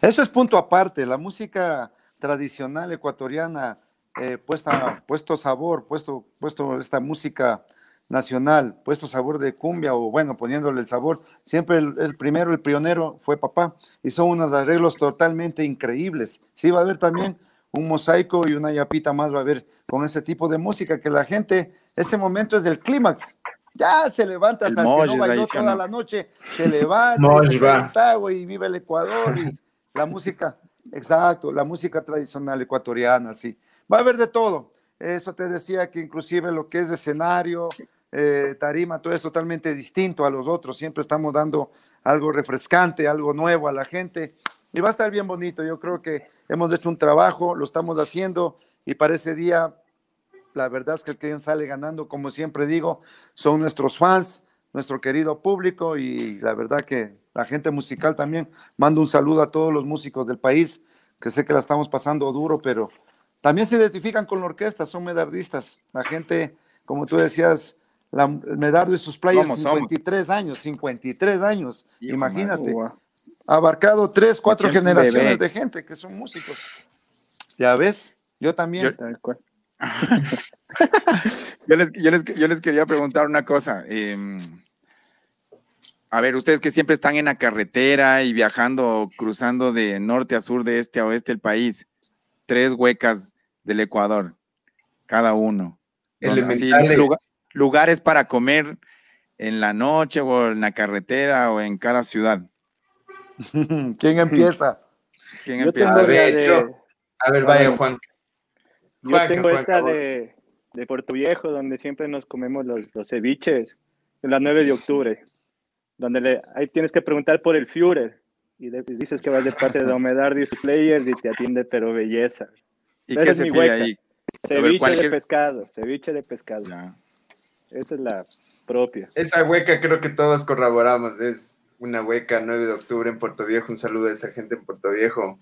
Eso es punto aparte. La música tradicional ecuatoriana, eh, puesta, puesto sabor, puesto, puesto esta música nacional, puesto sabor de cumbia o bueno, poniéndole el sabor. Siempre el, el primero, el pionero fue papá y son unos arreglos totalmente increíbles. Sí, va a haber también un mosaico y una yapita más va a haber con ese tipo de música que la gente, ese momento es del clímax. Ya se levanta El hasta el, que no bailó ahí, ¿sí o toda no? la noche, se levanta, y se va. levanta, y vive el Ecuador y la música, exacto, la música tradicional ecuatoriana, sí. Va a haber de todo. Eso te decía que inclusive lo que es escenario, eh, tarima, todo es totalmente distinto a los otros. Siempre estamos dando algo refrescante, algo nuevo a la gente. Y va a estar bien bonito. Yo creo que hemos hecho un trabajo, lo estamos haciendo y para ese día, la verdad es que el que sale ganando, como siempre digo, son nuestros fans, nuestro querido público y la verdad que la gente musical también. Mando un saludo a todos los músicos del país, que sé que la estamos pasando duro, pero también se identifican con la orquesta, son medardistas. La gente, como tú decías, la, el medardo y sus somos. 53 años, 53 años, Hijo, imagínate. Abarcado tres, cuatro generaciones bebé. de gente que son músicos. Ya ves, yo también. *laughs* Yo les, yo les- yo les quería preguntar una cosa. em, a ver, ustedes que siempre están en la carretera y viajando, cruzando de norte a sur, de este a oeste del país, tres huecas del Ecuador, cada uno. Así, lugar- lugares para comer en la noche o en la carretera o en cada ciudad. *laughs* ¿Quién empieza? ¿Quién Yo empieza? A ver, de- yo. A ver, vaya, Juan. Yo tengo esta de, de Puerto Viejo, donde siempre nos comemos los, los ceviches, en la 9 de octubre, donde le, ahí tienes que preguntar por el Führer, y, de- y dices que vas de parte de Don Medardo y sus players y te atiende, pero belleza. ¿Y esa qué es se mi pide hueca. ahí? Ceviche ¿cuál de es? pescado, ceviche de pescado. Ya. Esa es la propia. Esa hueca creo que todos corroboramos. Es una hueca 9 de octubre en Puerto Viejo. Un saludo a esa gente en Puerto Viejo.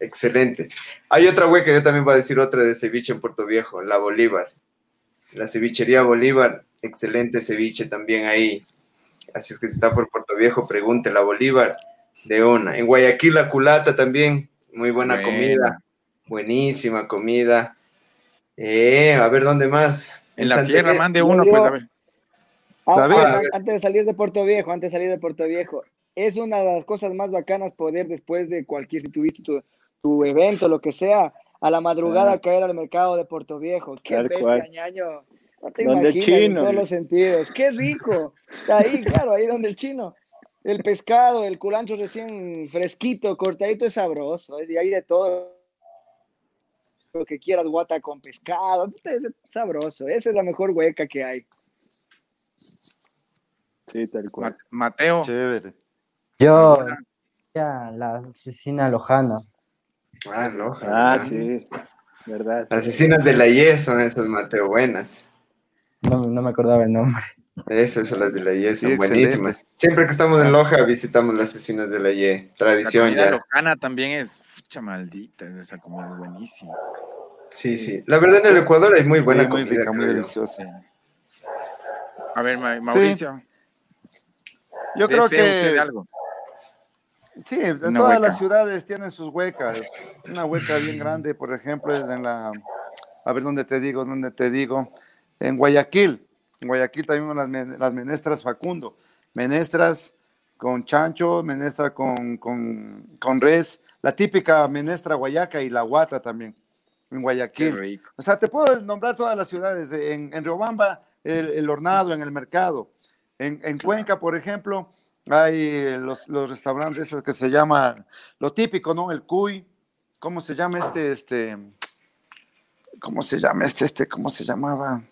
Excelente. Hay otra hueca, yo también voy a decir otra de ceviche en Puerto Viejo, la Bolívar. La cevichería Bolívar, excelente ceviche también ahí. Así es que si está por Puerto Viejo, pregunte la Bolívar de una. En Guayaquil, la culata también, muy buena comida. Buenísima comida. Eh, a ver, ¿dónde más? En la Santa sierra, mande uno, pues a ver. Ah, ah, antes de salir de Puerto Viejo, antes de salir de Puerto Viejo, es una de las cosas más bacanas poder después de cualquier, si tuviste tu, tu evento, lo que sea, a la madrugada Ah. caer al mercado de Puerto Viejo. Qué Tal bestia, cual. ñaño. No te Donde el imaginas en chino. todos los sentidos. Qué rico. Ahí, claro, ahí donde el chino. El pescado, el culancho recién fresquito, cortadito, es sabroso. Y hay de todo. Lo que quieras, guata con pescado. es sabroso. Esa es la mejor hueca que hay. Sí, tal cual. Ma- Mateo, Chévere. Yo, ya, la asesina Lojana. Ah, no. Ah, sí, verdad. Las asesinas de la IE son esas, Mateo, buenas. No, no me acordaba el nombre. Eso, son las de la IE, son Sí, buenísimas. Siempre que estamos en Loja visitamos las asesinas de la IE. la Tradición comida ya. locana también es fucha maldita, es esa comida es buenísima. Sí, sí. La verdad en el Ecuador hay muy Sí, buena muy comida. rica, muy deliciosa. A ver, Ma- Mauricio, Yo ¿de creo que algo? sí, en todas hueca. las ciudades tienen sus huecas. Una hueca bien grande, por ejemplo, es en la, a ver dónde te digo, dónde te digo, en Guayaquil. En Guayaquil también las, las menestras Facundo. Menestras con chancho, menestra con, con, con res, la típica menestra guayaca y la guata también, en Guayaquil. O sea, te puedo nombrar todas las ciudades. En, en Riobamba, el, el hornado, en el mercado. En, en Cuenca, por ejemplo, hay los, los restaurantes esos que se llama, lo típico, ¿no? El cuy. ¿Cómo se llama este, este? ¿Cómo se llama este, este? ¿Cómo se llamaba?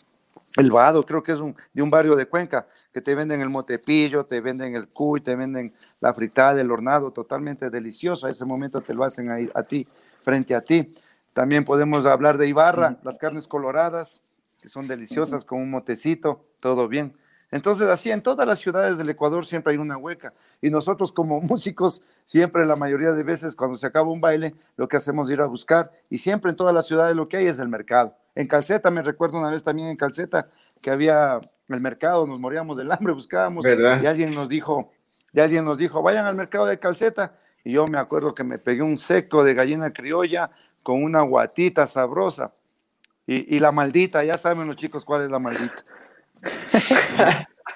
El Vado, creo que es un, de un barrio de Cuenca, que te venden el motepillo, te venden el cuy, te venden la fritada, el hornado, totalmente delicioso. A ese momento te lo hacen ahí, a ti, frente a ti. También podemos hablar de Ibarra, las carnes coloradas, que son deliciosas, con un motecito, todo bien. Entonces, así en todas las ciudades del Ecuador siempre hay una hueca. Y nosotros como *laughs* músicos, siempre la mayoría de veces cuando se acaba un baile, lo que hacemos es ir a buscar. Y siempre en todas las ciudades lo que hay es el mercado. En Calceta, me recuerdo una vez también en Calceta, que había el mercado, nos moríamos del *laughs* hambre, buscábamos. ¿Verdad? Y alguien nos dijo, y alguien nos dijo, vayan al mercado de Calceta. Y yo me acuerdo que me pegué un seco de gallina criolla con una guatita sabrosa. Y, y la maldita, ya saben los chicos cuál es la maldita.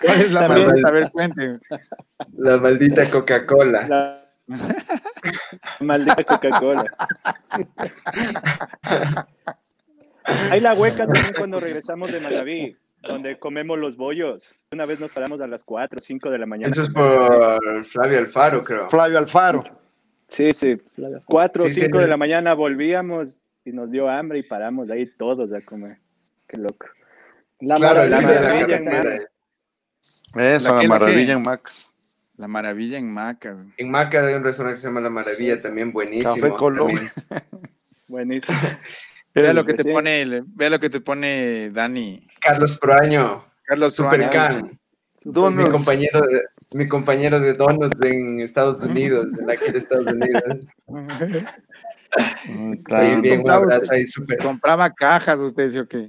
¿Cuál es la maldita? A ver, cuente. La maldita Coca-Cola. La maldita Coca-Cola. Hay la hueca también cuando regresamos de Manaví, donde comemos los bollos. Una vez nos paramos a las 4 o 5 de la mañana. Eso es por Flavio Alfaro, creo. Flavio Alfaro. Sí, sí. 4 o Sí, 5 señor. de la mañana volvíamos y nos dio hambre y paramos ahí todos a comer. Qué loco. La Claro, el maravilla la maravilla, está- carretera. Eso, ¿La maravilla en Max. La maravilla en Macas. En Maca hay un restaurante que se llama La Maravilla, también buenísimo. Café Colón. *laughs* Buenísimo. Vea lo que te pone, vea lo que te pone Dani. Carlos Proaño, Carlos Super Truana. Can. Mi compañero, de, mi compañero de Donuts en Estados Unidos, en aquí de Estados Unidos. *laughs* Claro. bien, un compraba abrazo ahí, super. Compraba cajas usted, ¿sí o qué?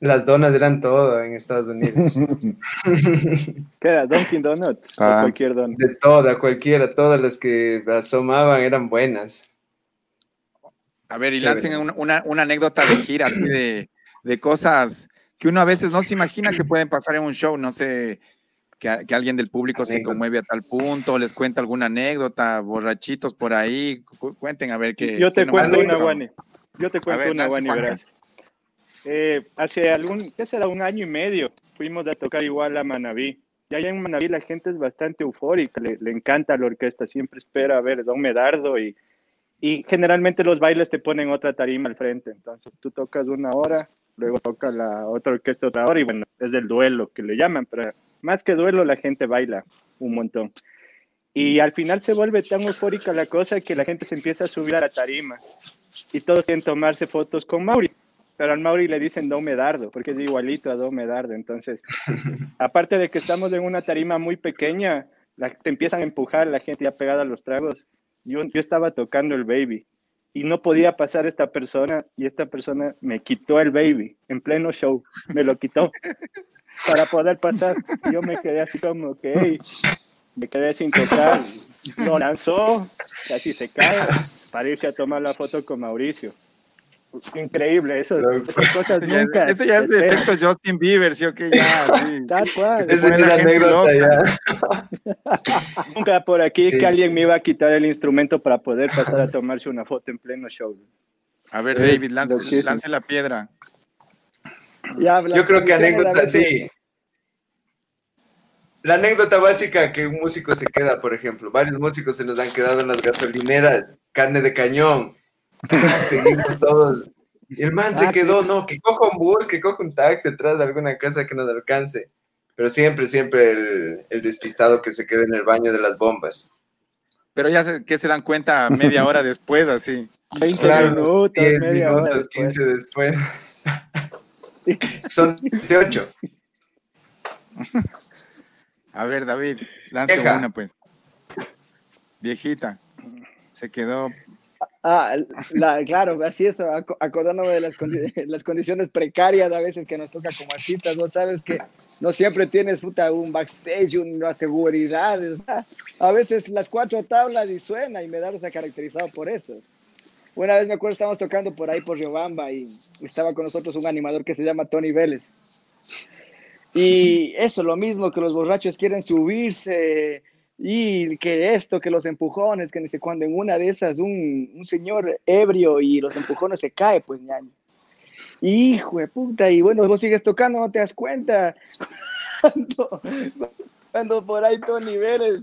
Las donas eran todo en Estados Unidos. *laughs* ¿Qué era? Dunkin' Donuts. Ah. Cualquier donut. De toda, cualquiera, todas las que asomaban eran buenas. A ver, y lancen una, una, una anécdota de gira, así de, de cosas que uno a veces no se imagina que pueden pasar en un show, no sé, que, que alguien del público se conmueve a tal punto, les cuenta alguna anécdota, borrachitos por ahí, cu- cuenten a ver qué. Yo te cuento una. Wani. Yo te cuento ver, una, Wani, verás. Eh, hace algún, ¿qué será? Un año y medio fuimos a tocar igual a Manaví. Y allá en Manaví la gente es bastante eufórica, le, encanta la orquesta, siempre espera a ver Don Medardo y, y generalmente los bailes te ponen otra tarima al frente. Entonces tú tocas una hora, luego toca la otra orquesta otra hora y bueno, es el duelo que le llaman, pero más que duelo la gente baila un montón. Y al final se vuelve tan eufórica la cosa que la gente se empieza a subir a la tarima y todos quieren tomarse fotos con Mauri. Pero al Mauri le dicen Don Medardo, porque es igualito a Don Medardo. Entonces, aparte de que estamos en una tarima muy pequeña, la, te empiezan a empujar, la gente ya pegada a los tragos. Yo, yo estaba tocando el baby y no podía pasar esta persona y esta persona me quitó el baby en pleno show, me lo quitó para poder pasar. Yo me quedé así como que, "Ey", me quedé sin tocar, lo lanzó, casi se cae, para irse a tomar la foto con Mauricio. Increíble, eso, esas cosas Ese ya, nunca. ese ya es de efecto Justin Bieber, ¿sí o qué? Ya, *laughs* sí. Tal cual. Es gente anécdota ya. *laughs* Nunca por aquí Sí, que alguien sí. me iba a quitar el instrumento para poder pasar a *laughs* tomarse una foto en pleno show. A ver, David, lance, lance la piedra. Ya, Yo creo que anécdota, sí. La anécdota básica que un músico se queda, por ejemplo, varios músicos se nos han quedado en las gasolineras, carne de cañón. *laughs* Seguimos todos. Y el man se Ah, quedó, no, que coja un bus, que coja un taxi detrás de alguna casa que nos alcance. Pero siempre, siempre el, el despistado que se queda en el baño de las bombas. Pero ya se, que se dan cuenta media hora después, así. *laughs* 20 Claro, minutos, 10 media minutos, después. 15 después. *laughs* Son 18. A ver, David, lance una, pues. Viejita. Se quedó. Ah, la- claro, así es, aco- acordándome de las, condi- *laughs* las condiciones precarias a veces que nos toca como artistas, no sabes que no siempre tienes puta, un backstage, una seguridad, a veces las cuatro tablas y suena y Medardo se ha caracterizado por eso. Una vez me acuerdo, estábamos tocando por ahí por Riobamba y estaba con nosotros un animador que se llama Tony Vélez. Y eso, lo mismo que los borrachos quieren subirse y que esto, que los empujones, que cuándo, en una de esas un, un señor ebrio y los empujones se cae, pues ñaño. Hijo de puta, y bueno, vos sigues tocando, no te das cuenta. *laughs* Cuando, cuando por ahí Tony Vélez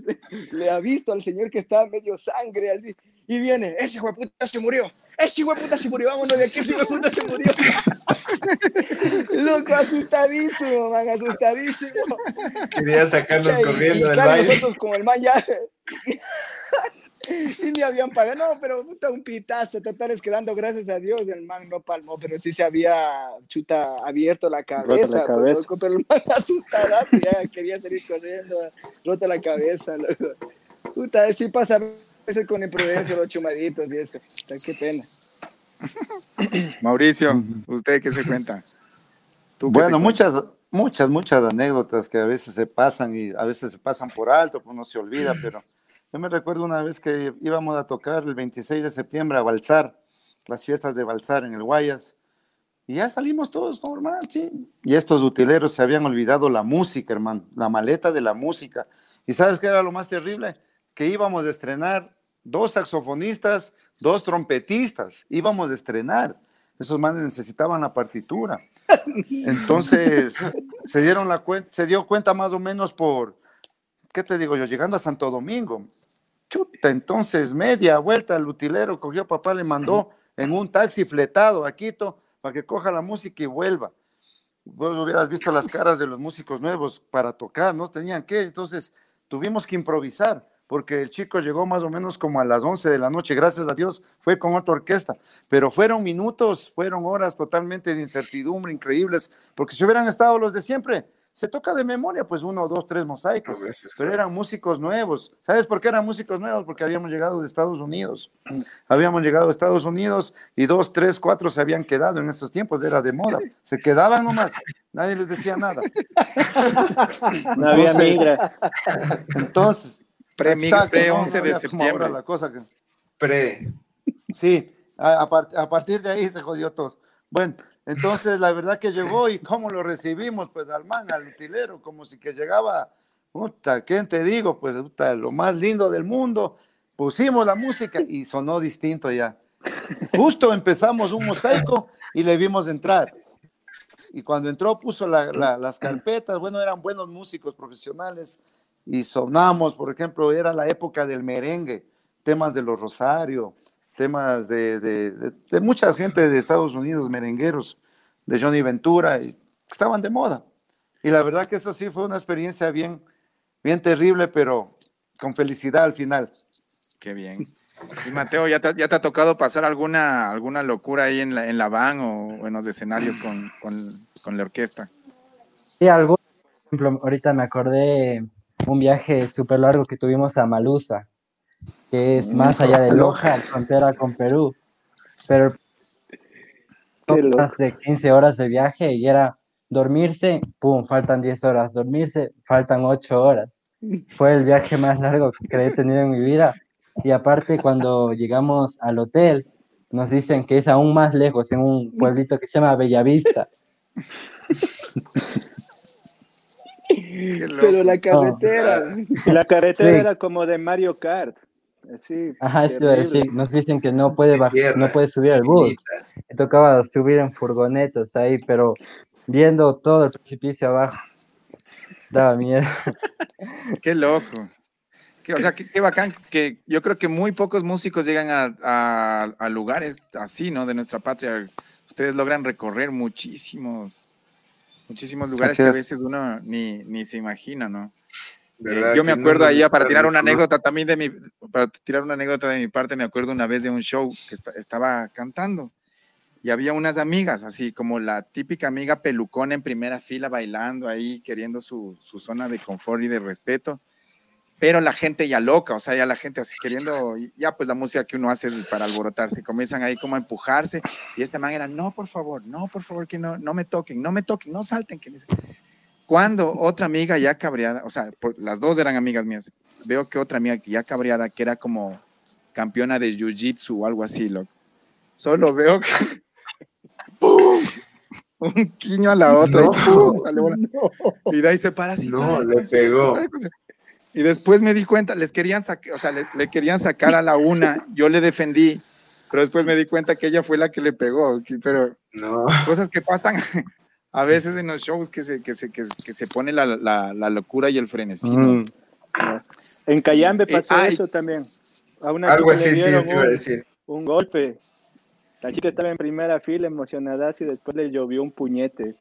le ha visto al señor que estaba medio sangre, así, y viene, ese hijo de puta se murió, ese hijo puta se murió, vámonos de aquí, ese hijo puta se murió. *laughs* Loco, asustadísimo, man, asustadísimo. Quería sacarnos Y- corriendo y del claro, baile. nosotros como el man ya... *laughs* y me habían pagado, no, pero puta, un pitazo, total, es que dando gracias a Dios, el man no palmó, pero sí se había, chuta, abierto la cabeza, pues, cabeza. loco, pero el man *laughs* asustadazo, ya quería salir corriendo, rota la cabeza, loco. Puta, sí pasa veces con imprudencia los chumaditos y eso, qué pena. *laughs* Mauricio, ¿usted qué se cuenta? ¿Tú qué Bueno, muchas, muchas, muchas anécdotas que a veces se pasan y a veces se pasan por alto, pues no se olvida, *clears throat* pero yo me recuerdo una vez que íbamos a tocar el 26 de septiembre a Balsar, las fiestas de Balsar en el Guayas, y ya salimos todos normal, sí. Y estos utileros se habían olvidado la música, hermano, la maleta de la música. ¿Y sabes qué era lo más terrible? Que íbamos a estrenar dos saxofonistas, dos trompetistas, íbamos a estrenar. Esos manes necesitaban la partitura. *laughs* Entonces, se dieron la cuenta, se dio cuenta más o menos por, ¿qué te digo yo? Llegando a Santo Domingo. Chuta, entonces media vuelta el utilero cogió papá, le mandó *laughs* en un taxi fletado a Quito para que coja la música y vuelva. Vos hubieras visto las caras de los músicos nuevos para tocar, no tenían que, entonces tuvimos que improvisar porque el chico llegó más o menos como a las 11 de la noche, gracias a Dios, fue con otra orquesta, pero fueron minutos, fueron horas totalmente de incertidumbre, increíbles, porque si hubieran estado los de siempre, se toca de memoria, pues uno, dos, tres mosaicos, pero eran músicos nuevos. ¿Sabes por qué eran músicos nuevos? Porque habíamos llegado de Estados Unidos, *clears throat* habíamos llegado a Estados Unidos y dos, tres, cuatro se habían quedado en esos tiempos, era de moda, se quedaban nomás, nadie les decía nada. *laughs* No había Entonces, migra. Entonces, Pre- exacto, pre- ¿no? 11 de No ahora septiembre. La cosa que, Pre. sí, a, a part- a partir de ahí se jodió todo. Bueno, entonces la verdad que llegó y cómo lo recibimos, pues al man, al utilero, como si que llegaba, puta, ¿qué te digo? Pues puta, lo más lindo del mundo. Pusimos la música y sonó distinto ya. Justo empezamos un mosaico y le vimos entrar. Y cuando entró puso la- la- las carpetas, bueno, eran buenos músicos profesionales y sonamos, por ejemplo, era la época del merengue, temas de los Rosario, temas de, de- de- de mucha gente de Estados Unidos, merengueros, de Johnny Ventura, y estaban de moda. Y la verdad que eso sí fue una experiencia bien, bien terrible, pero con felicidad al final. Qué bien. Y Mateo, ¿ya te, ya te ha tocado pasar alguna, alguna locura ahí en la, en la van o, o en los escenarios con, con, con la orquesta? Sí, algo, por ejemplo, ahorita me acordé un viaje súper largo que tuvimos a Malusa, que es más allá de Loja, frontera con Perú. Pero más de 15 horas de viaje y era dormirse, pum, faltan 10 horas, dormirse, faltan 8 horas. Fue el viaje más largo que he tenido en mi vida. Y aparte, cuando llegamos al hotel, nos dicen que es aún más lejos, en un pueblito que se llama Bellavista. *laughs* Pero la carretera. La carretera Sí. era como de Mario Kart. Así, Ajá, eso iba a decir. Nos dicen que no puede, baj- Tierra, no puede subir al bus. Me tocaba subir en furgonetas ahí, pero viendo todo el precipicio abajo, daba miedo. *laughs* Qué loco. O sea, qué, qué bacán que yo creo que muy pocos músicos llegan a, a- a lugares así, ¿no? De nuestra patria. Ustedes logran recorrer muchísimos, muchísimos lugares que a es. veces uno ni, ni se imagina, ¿no? Eh, ¿Verdad yo me no acuerdo nos ahí, para tirar una anécdota también de mi, para tirar una anécdota de mi parte, me acuerdo una vez de un show que esta- estaba cantando y había unas amigas, así como la típica amiga pelucona en primera fila bailando ahí, queriendo su, su zona de confort y de respeto, pero la gente ya loca, o sea, ya la gente así queriendo, ya pues la música que uno hace es para alborotarse, comienzan ahí como a empujarse y esta man era, no, por favor, no, por favor, que no, no me toquen, no me toquen, no salten, que dice. Cuando otra amiga ya cabreada, o sea, por- las dos eran amigas mías, veo que otra amiga ya cabreada, que era como campeona de jiu-jitsu o algo así, loco. Solo veo que *laughs* ¡pum! un quiño a la otra No. y, ¡pum! *laughs* sale bola. y de ahí se para así. No, para, le pegó. para, para. Y después me di cuenta, les querían sacar, o sea, le, le querían sacar a la una, yo le defendí, pero después me di cuenta que ella fue la que le pegó, pero No, cosas que pasan *laughs* a veces en los shows que se, que se, que, que se pone la, la, la locura y el frenesí. ¿no? Mm. En Cayambe Eh, pasó ay. eso también. A una algo chica le así sí, dieron te iba a un, decir. un golpe. La chica estaba en primera fila emocionada y después le llovió un puñete.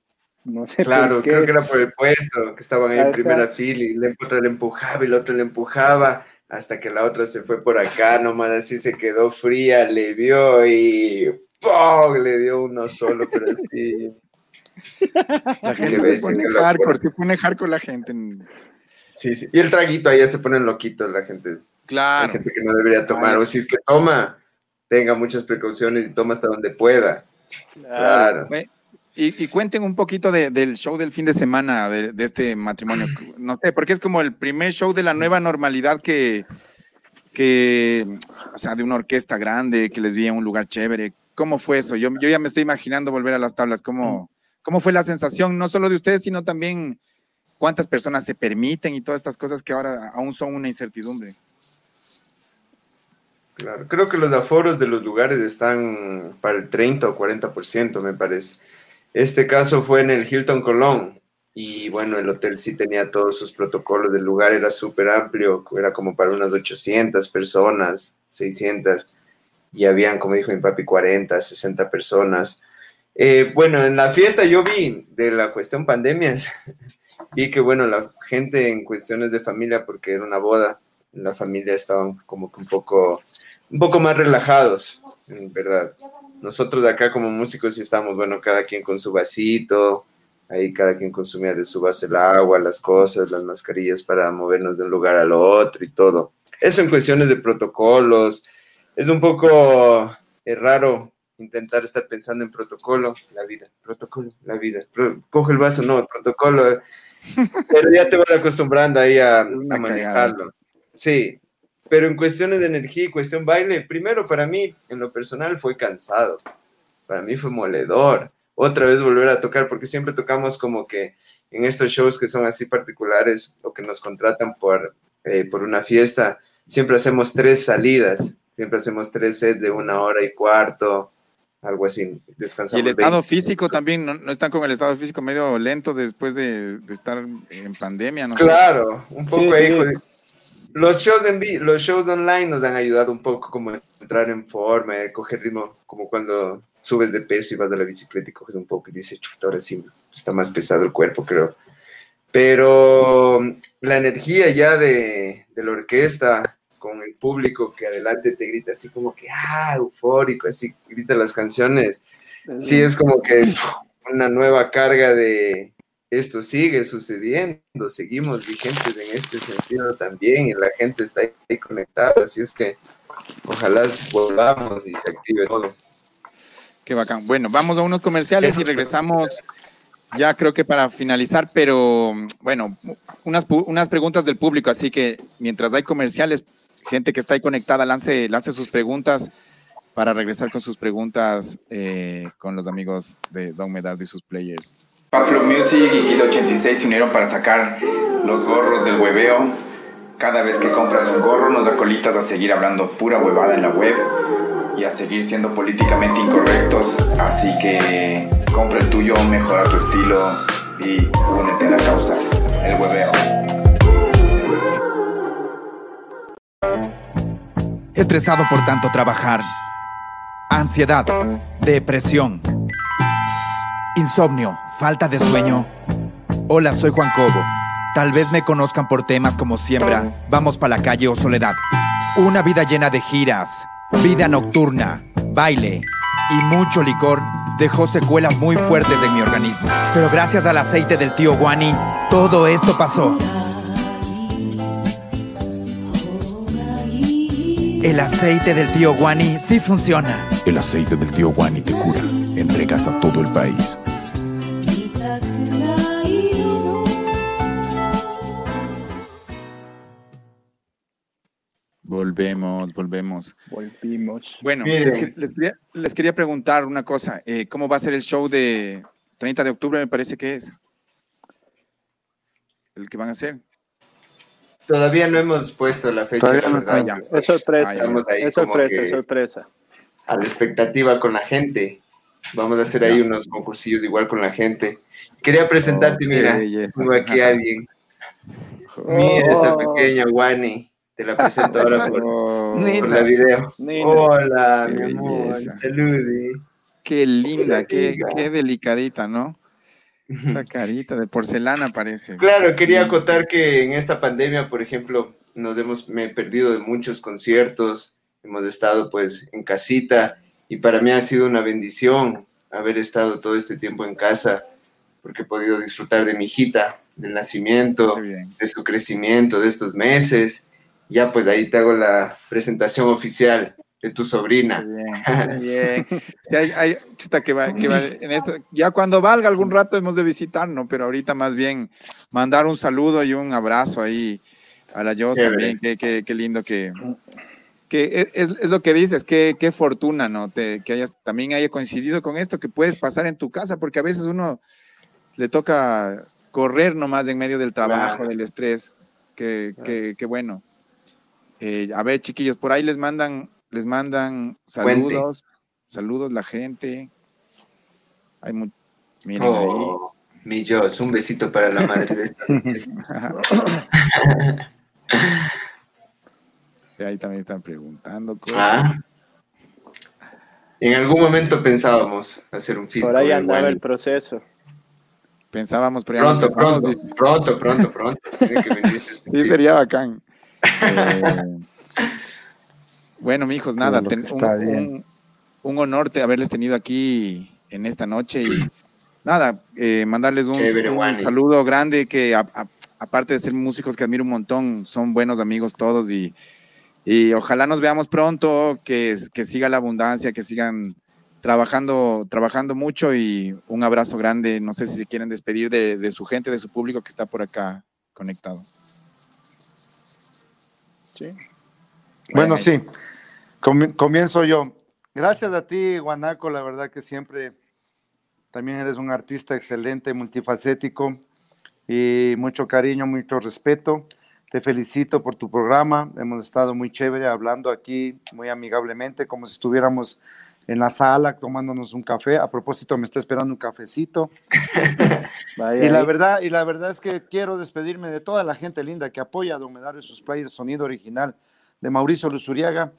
No sé Claro, por qué. creo que era por el puesto, que estaban ahí en primera fila y la otra le empujaba y la otra le empujaba, hasta que la otra se fue por acá, nomás así se quedó fría, le vio y ¡pum! le dio uno solo, pero así. La gente se pone hardcore, se pone hardcore la gente. Sí, sí. Y el traguito ahí ya se ponen loquitos la gente. Hay Claro. gente que no debería tomar, o si es que toma, tenga muchas precauciones y toma hasta donde pueda. Claro. Y, y cuenten un poquito de- del show del fin de semana de, de este matrimonio. *clears throat* No sé, porque es como el primer show de la nueva normalidad que, que, o sea, de una orquesta grande, que les vi en un lugar chévere. ¿Cómo fue eso? Yo, yo ya me estoy imaginando volver a las tablas. ¿Cómo, ¿Cómo fue la sensación, no solo de ustedes, sino también cuántas personas se permiten y todas estas cosas que ahora aún son una incertidumbre? Claro, creo que los aforos de los lugares están para el 30 o 40%, me parece. Este caso fue en el Hilton Colón y bueno, el hotel sí tenía todos sus protocolos, el lugar era súper amplio, era como para unas 800 personas, 600, y habían, como dijo mi papi, 40, 60 personas. Eh, bueno, en la fiesta yo vi de la cuestión pandemias, *laughs* vi que bueno, la gente en cuestiones de familia, porque era una boda, la familia estaban como que un poco, un poco más relajados, en verdad. Nosotros de acá como músicos sí estamos, bueno, cada quien con su vasito, ahí cada quien consumía de su vaso el agua, las cosas, las mascarillas para movernos de un lugar al otro y todo. Eso en cuestiones de protocolos, es un poco eh, raro intentar estar pensando en protocolo, la vida, protocolo, la vida, Pro- coge el vaso, no, protocolo, *laughs* pero ya te vas acostumbrando ahí a, a manejarlo. Sí, pero en cuestiones de energía y cuestión baile, primero para mí, en lo personal, fue cansado. Para mí fue moledor. Otra vez volver a tocar, porque siempre tocamos como que en estos shows que son así particulares o que nos contratan por, eh, por una fiesta, siempre hacemos tres salidas, siempre hacemos tres sets de una hora y cuarto, algo así. Y Descansamos. el estado 20. físico también, ¿no, no están con el estado físico medio lento después de, de estar en pandemia? No sé. Claro, un poco Sí, ahí. sí. Los shows, en vi- los shows online nos han ayudado un poco como a entrar en forma, a coger ritmo, como cuando subes de peso y vas de la bicicleta y coges un poco y dices, chuta, ahora sí está más pesado el cuerpo, creo. Pero la energía ya de, de la orquesta con el público que adelante te grita así como que, ah, eufórico, así grita las canciones, sí es como que una nueva carga de esto sigue sucediendo, seguimos vigentes en este sentido también y la gente está ahí conectada, así es que ojalá volvamos y se active todo. Qué bacán. Bueno, vamos a unos comerciales y regresamos ya creo que para finalizar, pero bueno, unas, unas preguntas del público, así que mientras hay comerciales, gente que está ahí conectada, lance, lance sus preguntas para regresar con sus preguntas eh, con los amigos de Don Medardo y sus players. Buffalo Music y Kid 86 se unieron para sacar los gorros del hueveo. Cada vez que compras un gorro nos da colitas a seguir hablando pura huevada en la web y a seguir siendo políticamente incorrectos. Así que compra el tuyo, mejora tu estilo y únete a la causa, el hueveo. Estresado por tanto trabajar. Ansiedad, depresión, insomnio, falta de sueño. Hola, soy Juan Cobo. Tal vez me conozcan por temas como Siembra, Vamos pa' la calle o Soledad. Una vida llena de giras, vida nocturna, baile y mucho licor dejó secuelas muy fuertes en mi organismo. Pero gracias al aceite del tío Guani, todo esto pasó. El aceite del tío Guani sí funciona. El aceite del tío Guani te cura. Entregas a todo el país. Volvemos, volvemos. Volvimos. Bueno, quería, les, quería, preguntar una cosa. Eh, ¿Cómo va a ser el show de 30 de octubre? Me parece que es. El que van a hacer. Todavía no hemos puesto la fecha. No es sorpresa. es sorpresa, es sorpresa. A la expectativa con la gente. Vamos a hacer ahí unos concursillos igual con la gente. Quería presentarte, mira, tengo aquí a alguien. Mira esta oh. pequeña Wani. Te la presento ahora por, *laughs* la video. Hola, mi amor. Saludi. Qué linda, qué, qué delicadita, ¿no? Esa carita de porcelana parece. Claro, quería acotar que en esta pandemia, por ejemplo, nos hemos me he perdido de muchos conciertos, hemos estado pues en casita y para mí ha sido una bendición haber estado todo este tiempo en casa porque he podido disfrutar de mi hijita, del nacimiento, de su crecimiento, de estos meses. Ya pues ahí te hago la presentación oficial de tu sobrina. Bien, bien. hay, que va, *laughs* en esto, ya cuando valga algún rato hemos de visitarnos, pero ahorita más bien mandar un saludo y un abrazo ahí a la Jos también, qué, lindo que, que es, lo que dices, qué, qué fortuna, ¿no? Te, que hayas, también haya coincidido con esto, que puedes pasar en tu casa, porque a veces uno le toca correr nomás en medio del trabajo, del estrés, que, que bueno. Eh, a ver, chiquillos, por ahí les mandan, les mandan saludos, saludos la gente. Hay miren oh, ahí. Mi Dios, un besito para la madre de esta. *laughs* *laughs* ahí también están preguntando cosas. Ah. En algún momento pensábamos hacer un film. Por ahí andaba el proceso. Pensábamos, pero pronto, pronto, pronto, pronto, pronto, *laughs* sí, sería bacán. Eh, bueno, mijos, nada, un, un, honor haberles tenido aquí en esta noche y nada, eh, mandarles un, saludo grande que aparte de ser músicos que admiro un montón, son buenos amigos todos y, ojalá nos veamos pronto, que, que siga la abundancia, que sigan trabajando, trabajando mucho y un abrazo grande. No sé si se quieren despedir de, de su gente, de su público que está por acá conectado. Bueno, sí. Comienzo yo. Gracias a ti, Guanaco, la verdad que siempre también eres un artista excelente, multifacético y mucho cariño, mucho respeto. Te felicito por tu programa. Hemos estado muy chévere hablando aquí, muy amigablemente, como si estuviéramos en la sala tomándonos un café. A propósito, me está esperando un cafecito. *laughs* y, la verdad, y la verdad es que quiero despedirme de toda la gente linda que apoya a Don Medario y sus players, sonido original de Mauricio Luzuriaga.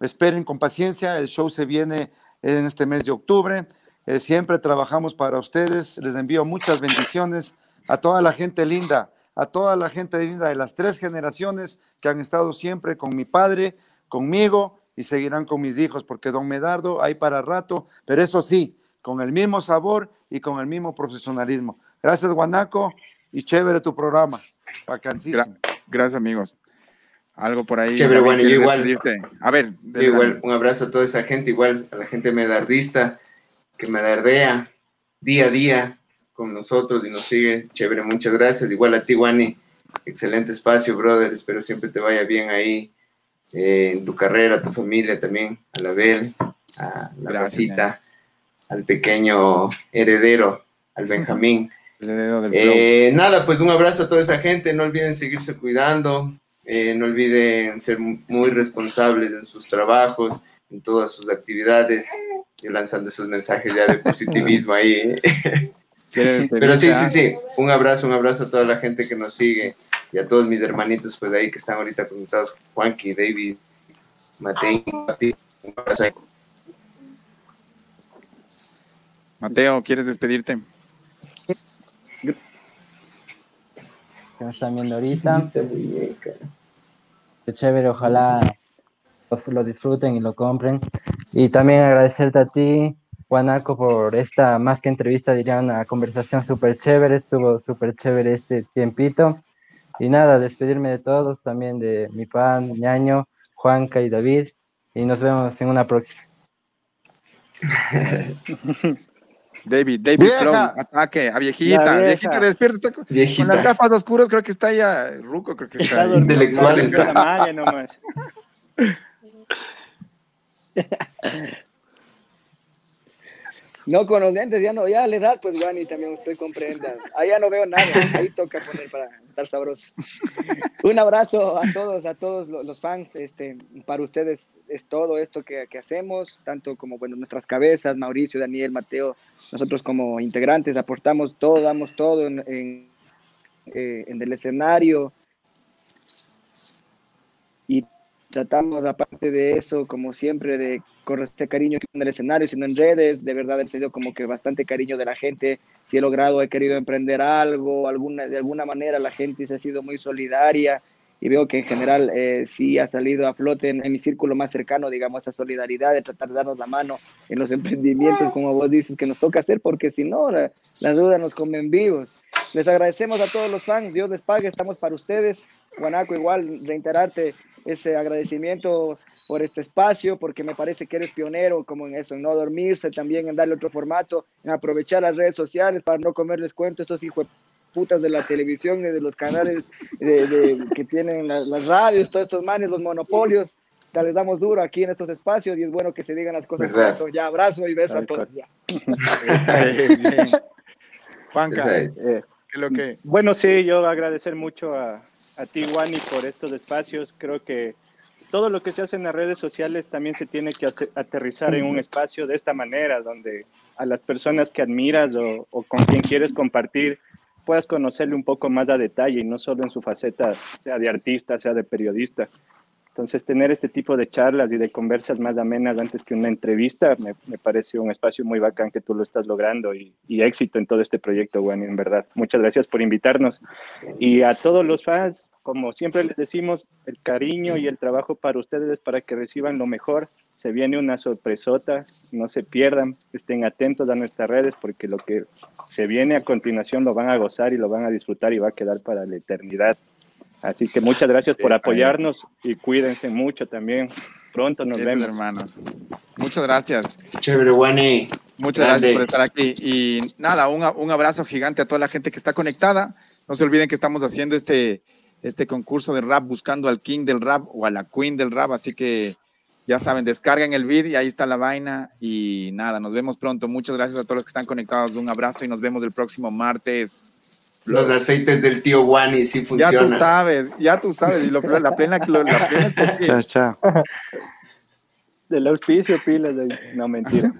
Esperen con paciencia, el show se viene en este mes de octubre. Eh, siempre trabajamos para ustedes. Les envío muchas bendiciones a toda la gente linda, a toda la gente linda de las tres generaciones que han estado siempre con mi padre, conmigo y seguirán con mis hijos, porque don Medardo hay para rato, pero eso sí, con el mismo sabor y con el mismo profesionalismo. Gracias, Guanaco, y chévere tu programa. gracias, amigos. Algo por ahí. Chévere, bueno, yo igual. A ver, igual, un abrazo a toda esa gente, igual a la gente medardista que medardea día a día con nosotros y nos sigue. Chévere, muchas gracias. Igual a ti, Wani. Excelente espacio, brother. Espero siempre te vaya bien ahí eh, en tu carrera, tu familia también, a la Bel, a la Rosita, al pequeño heredero, al Benjamín. El heredero del Eh, nada, pues un abrazo a toda esa gente. No olviden seguirse cuidando. Eh, no olviden ser muy responsables en sus trabajos, en todas sus actividades. Yo lanzando esos mensajes ya de positivismo ahí. *laughs* ¿Quieres Pero sí, sí, sí. Un abrazo, un abrazo a toda la gente que nos sigue y a todos mis hermanitos pues de ahí que están ahorita conectados. Juanqui, David, Matei, papi. Un abrazo ahí. Mateo, ¿quieres despedirte? que nos están viendo ahorita. Chévere, ojalá lo disfruten y lo compren. Y también agradecerte a ti, Guanaco, por esta más que entrevista, diría una conversación súper chévere, estuvo súper chévere este tiempito. Y nada, despedirme de todos, también de mi pan, ñaño, Juanca y David. Y nos vemos en una próxima. *laughs* David, David Vieja. Flow, ataque a viejita, vieja. viejita despierta, está con, con las Viejita. gafas oscuras, creo que está ya, Ruco, creo que está Está Intelectual está. la malla nomás. No con los lentes, ya no, ya a la edad, pues Juan, y también usted comprenda. Ahí ya no veo nada, ahí toca poner para sabroso. *laughs* Un abrazo a todos, a todos lo- los fans. Este, para ustedes es todo esto que, que hacemos, tanto como bueno, nuestras cabezas, Mauricio, Daniel, Mateo, nosotros como integrantes aportamos todo, damos todo en, en, eh, en el escenario. Tratamos, aparte de eso, como siempre, de con ese cariño en el escenario, sino en redes, de verdad he sido como que bastante cariño de la gente, si he logrado, he querido emprender algo, alguna, de alguna manera la gente se ha sido muy solidaria y veo que en general eh, sí ha salido a flote en, en mi círculo más cercano, digamos, esa solidaridad de tratar de darnos la mano en los emprendimientos, como vos dices, que nos toca hacer, porque si no, la- las dudas nos comen vivos. Les agradecemos a todos los fans, Dios les pague, estamos para ustedes. Guanaco, igual reiterarte ese agradecimiento por este espacio, porque me parece que eres pionero como en eso, en no dormirse, también en darle otro formato, en aprovechar las redes sociales para no comerles cuento a estos hijos de putas de la televisión y de los canales de, de- que tienen la- las radios, todos estos manes, los monopolios. Ya les damos duro aquí en estos espacios y es bueno que se digan las cosas. Eso, ya abrazo y beso a todos. *laughs* Juanca, ¿qué es lo que? Bueno, sí, yo agradecer mucho a, a ti, Wani, por estos espacios. Creo que todo lo que se hace en las redes sociales también se tiene que aterrizar en un espacio de esta manera, donde a las personas que admiras o, o con quien quieres compartir puedas conocerle un poco más a detalle y no solo en su faceta, sea de artista, sea de periodista. Entonces, tener este tipo de charlas y de conversas más amenas antes que una entrevista me, me parece un espacio muy bacán que tú lo estás logrando y, y éxito en todo este proyecto, Wani, en verdad. Muchas gracias por invitarnos. Y a todos los fans, como siempre les decimos, el cariño y el trabajo para ustedes es para que reciban lo mejor. Se viene una sorpresota, no se pierdan, estén atentos a nuestras redes porque lo que se viene a continuación lo van a gozar y lo van a disfrutar y va a quedar para la eternidad. Así que muchas gracias por apoyarnos y cuídense mucho también. Pronto nos vemos. hermanos. Muchas gracias. Chévere, Wani. Muchas Grande. gracias por estar aquí. Y nada, un, un abrazo gigante a toda la gente que está conectada. No se olviden que estamos haciendo este, este concurso de rap buscando al king del rap o a la queen del rap. Así que ya saben, descarguen el vídeo y ahí está la vaina. Y nada, nos vemos pronto. Muchas gracias a todos los que están conectados. Un abrazo y nos vemos el próximo martes. Los aceites del tío Wani sí Ya tú funcionan. sabes, ya tú sabes. Y lo, la plena, lo- la plena *laughs* Chao, chao. Del auspicio, pilas. de- No, mentira.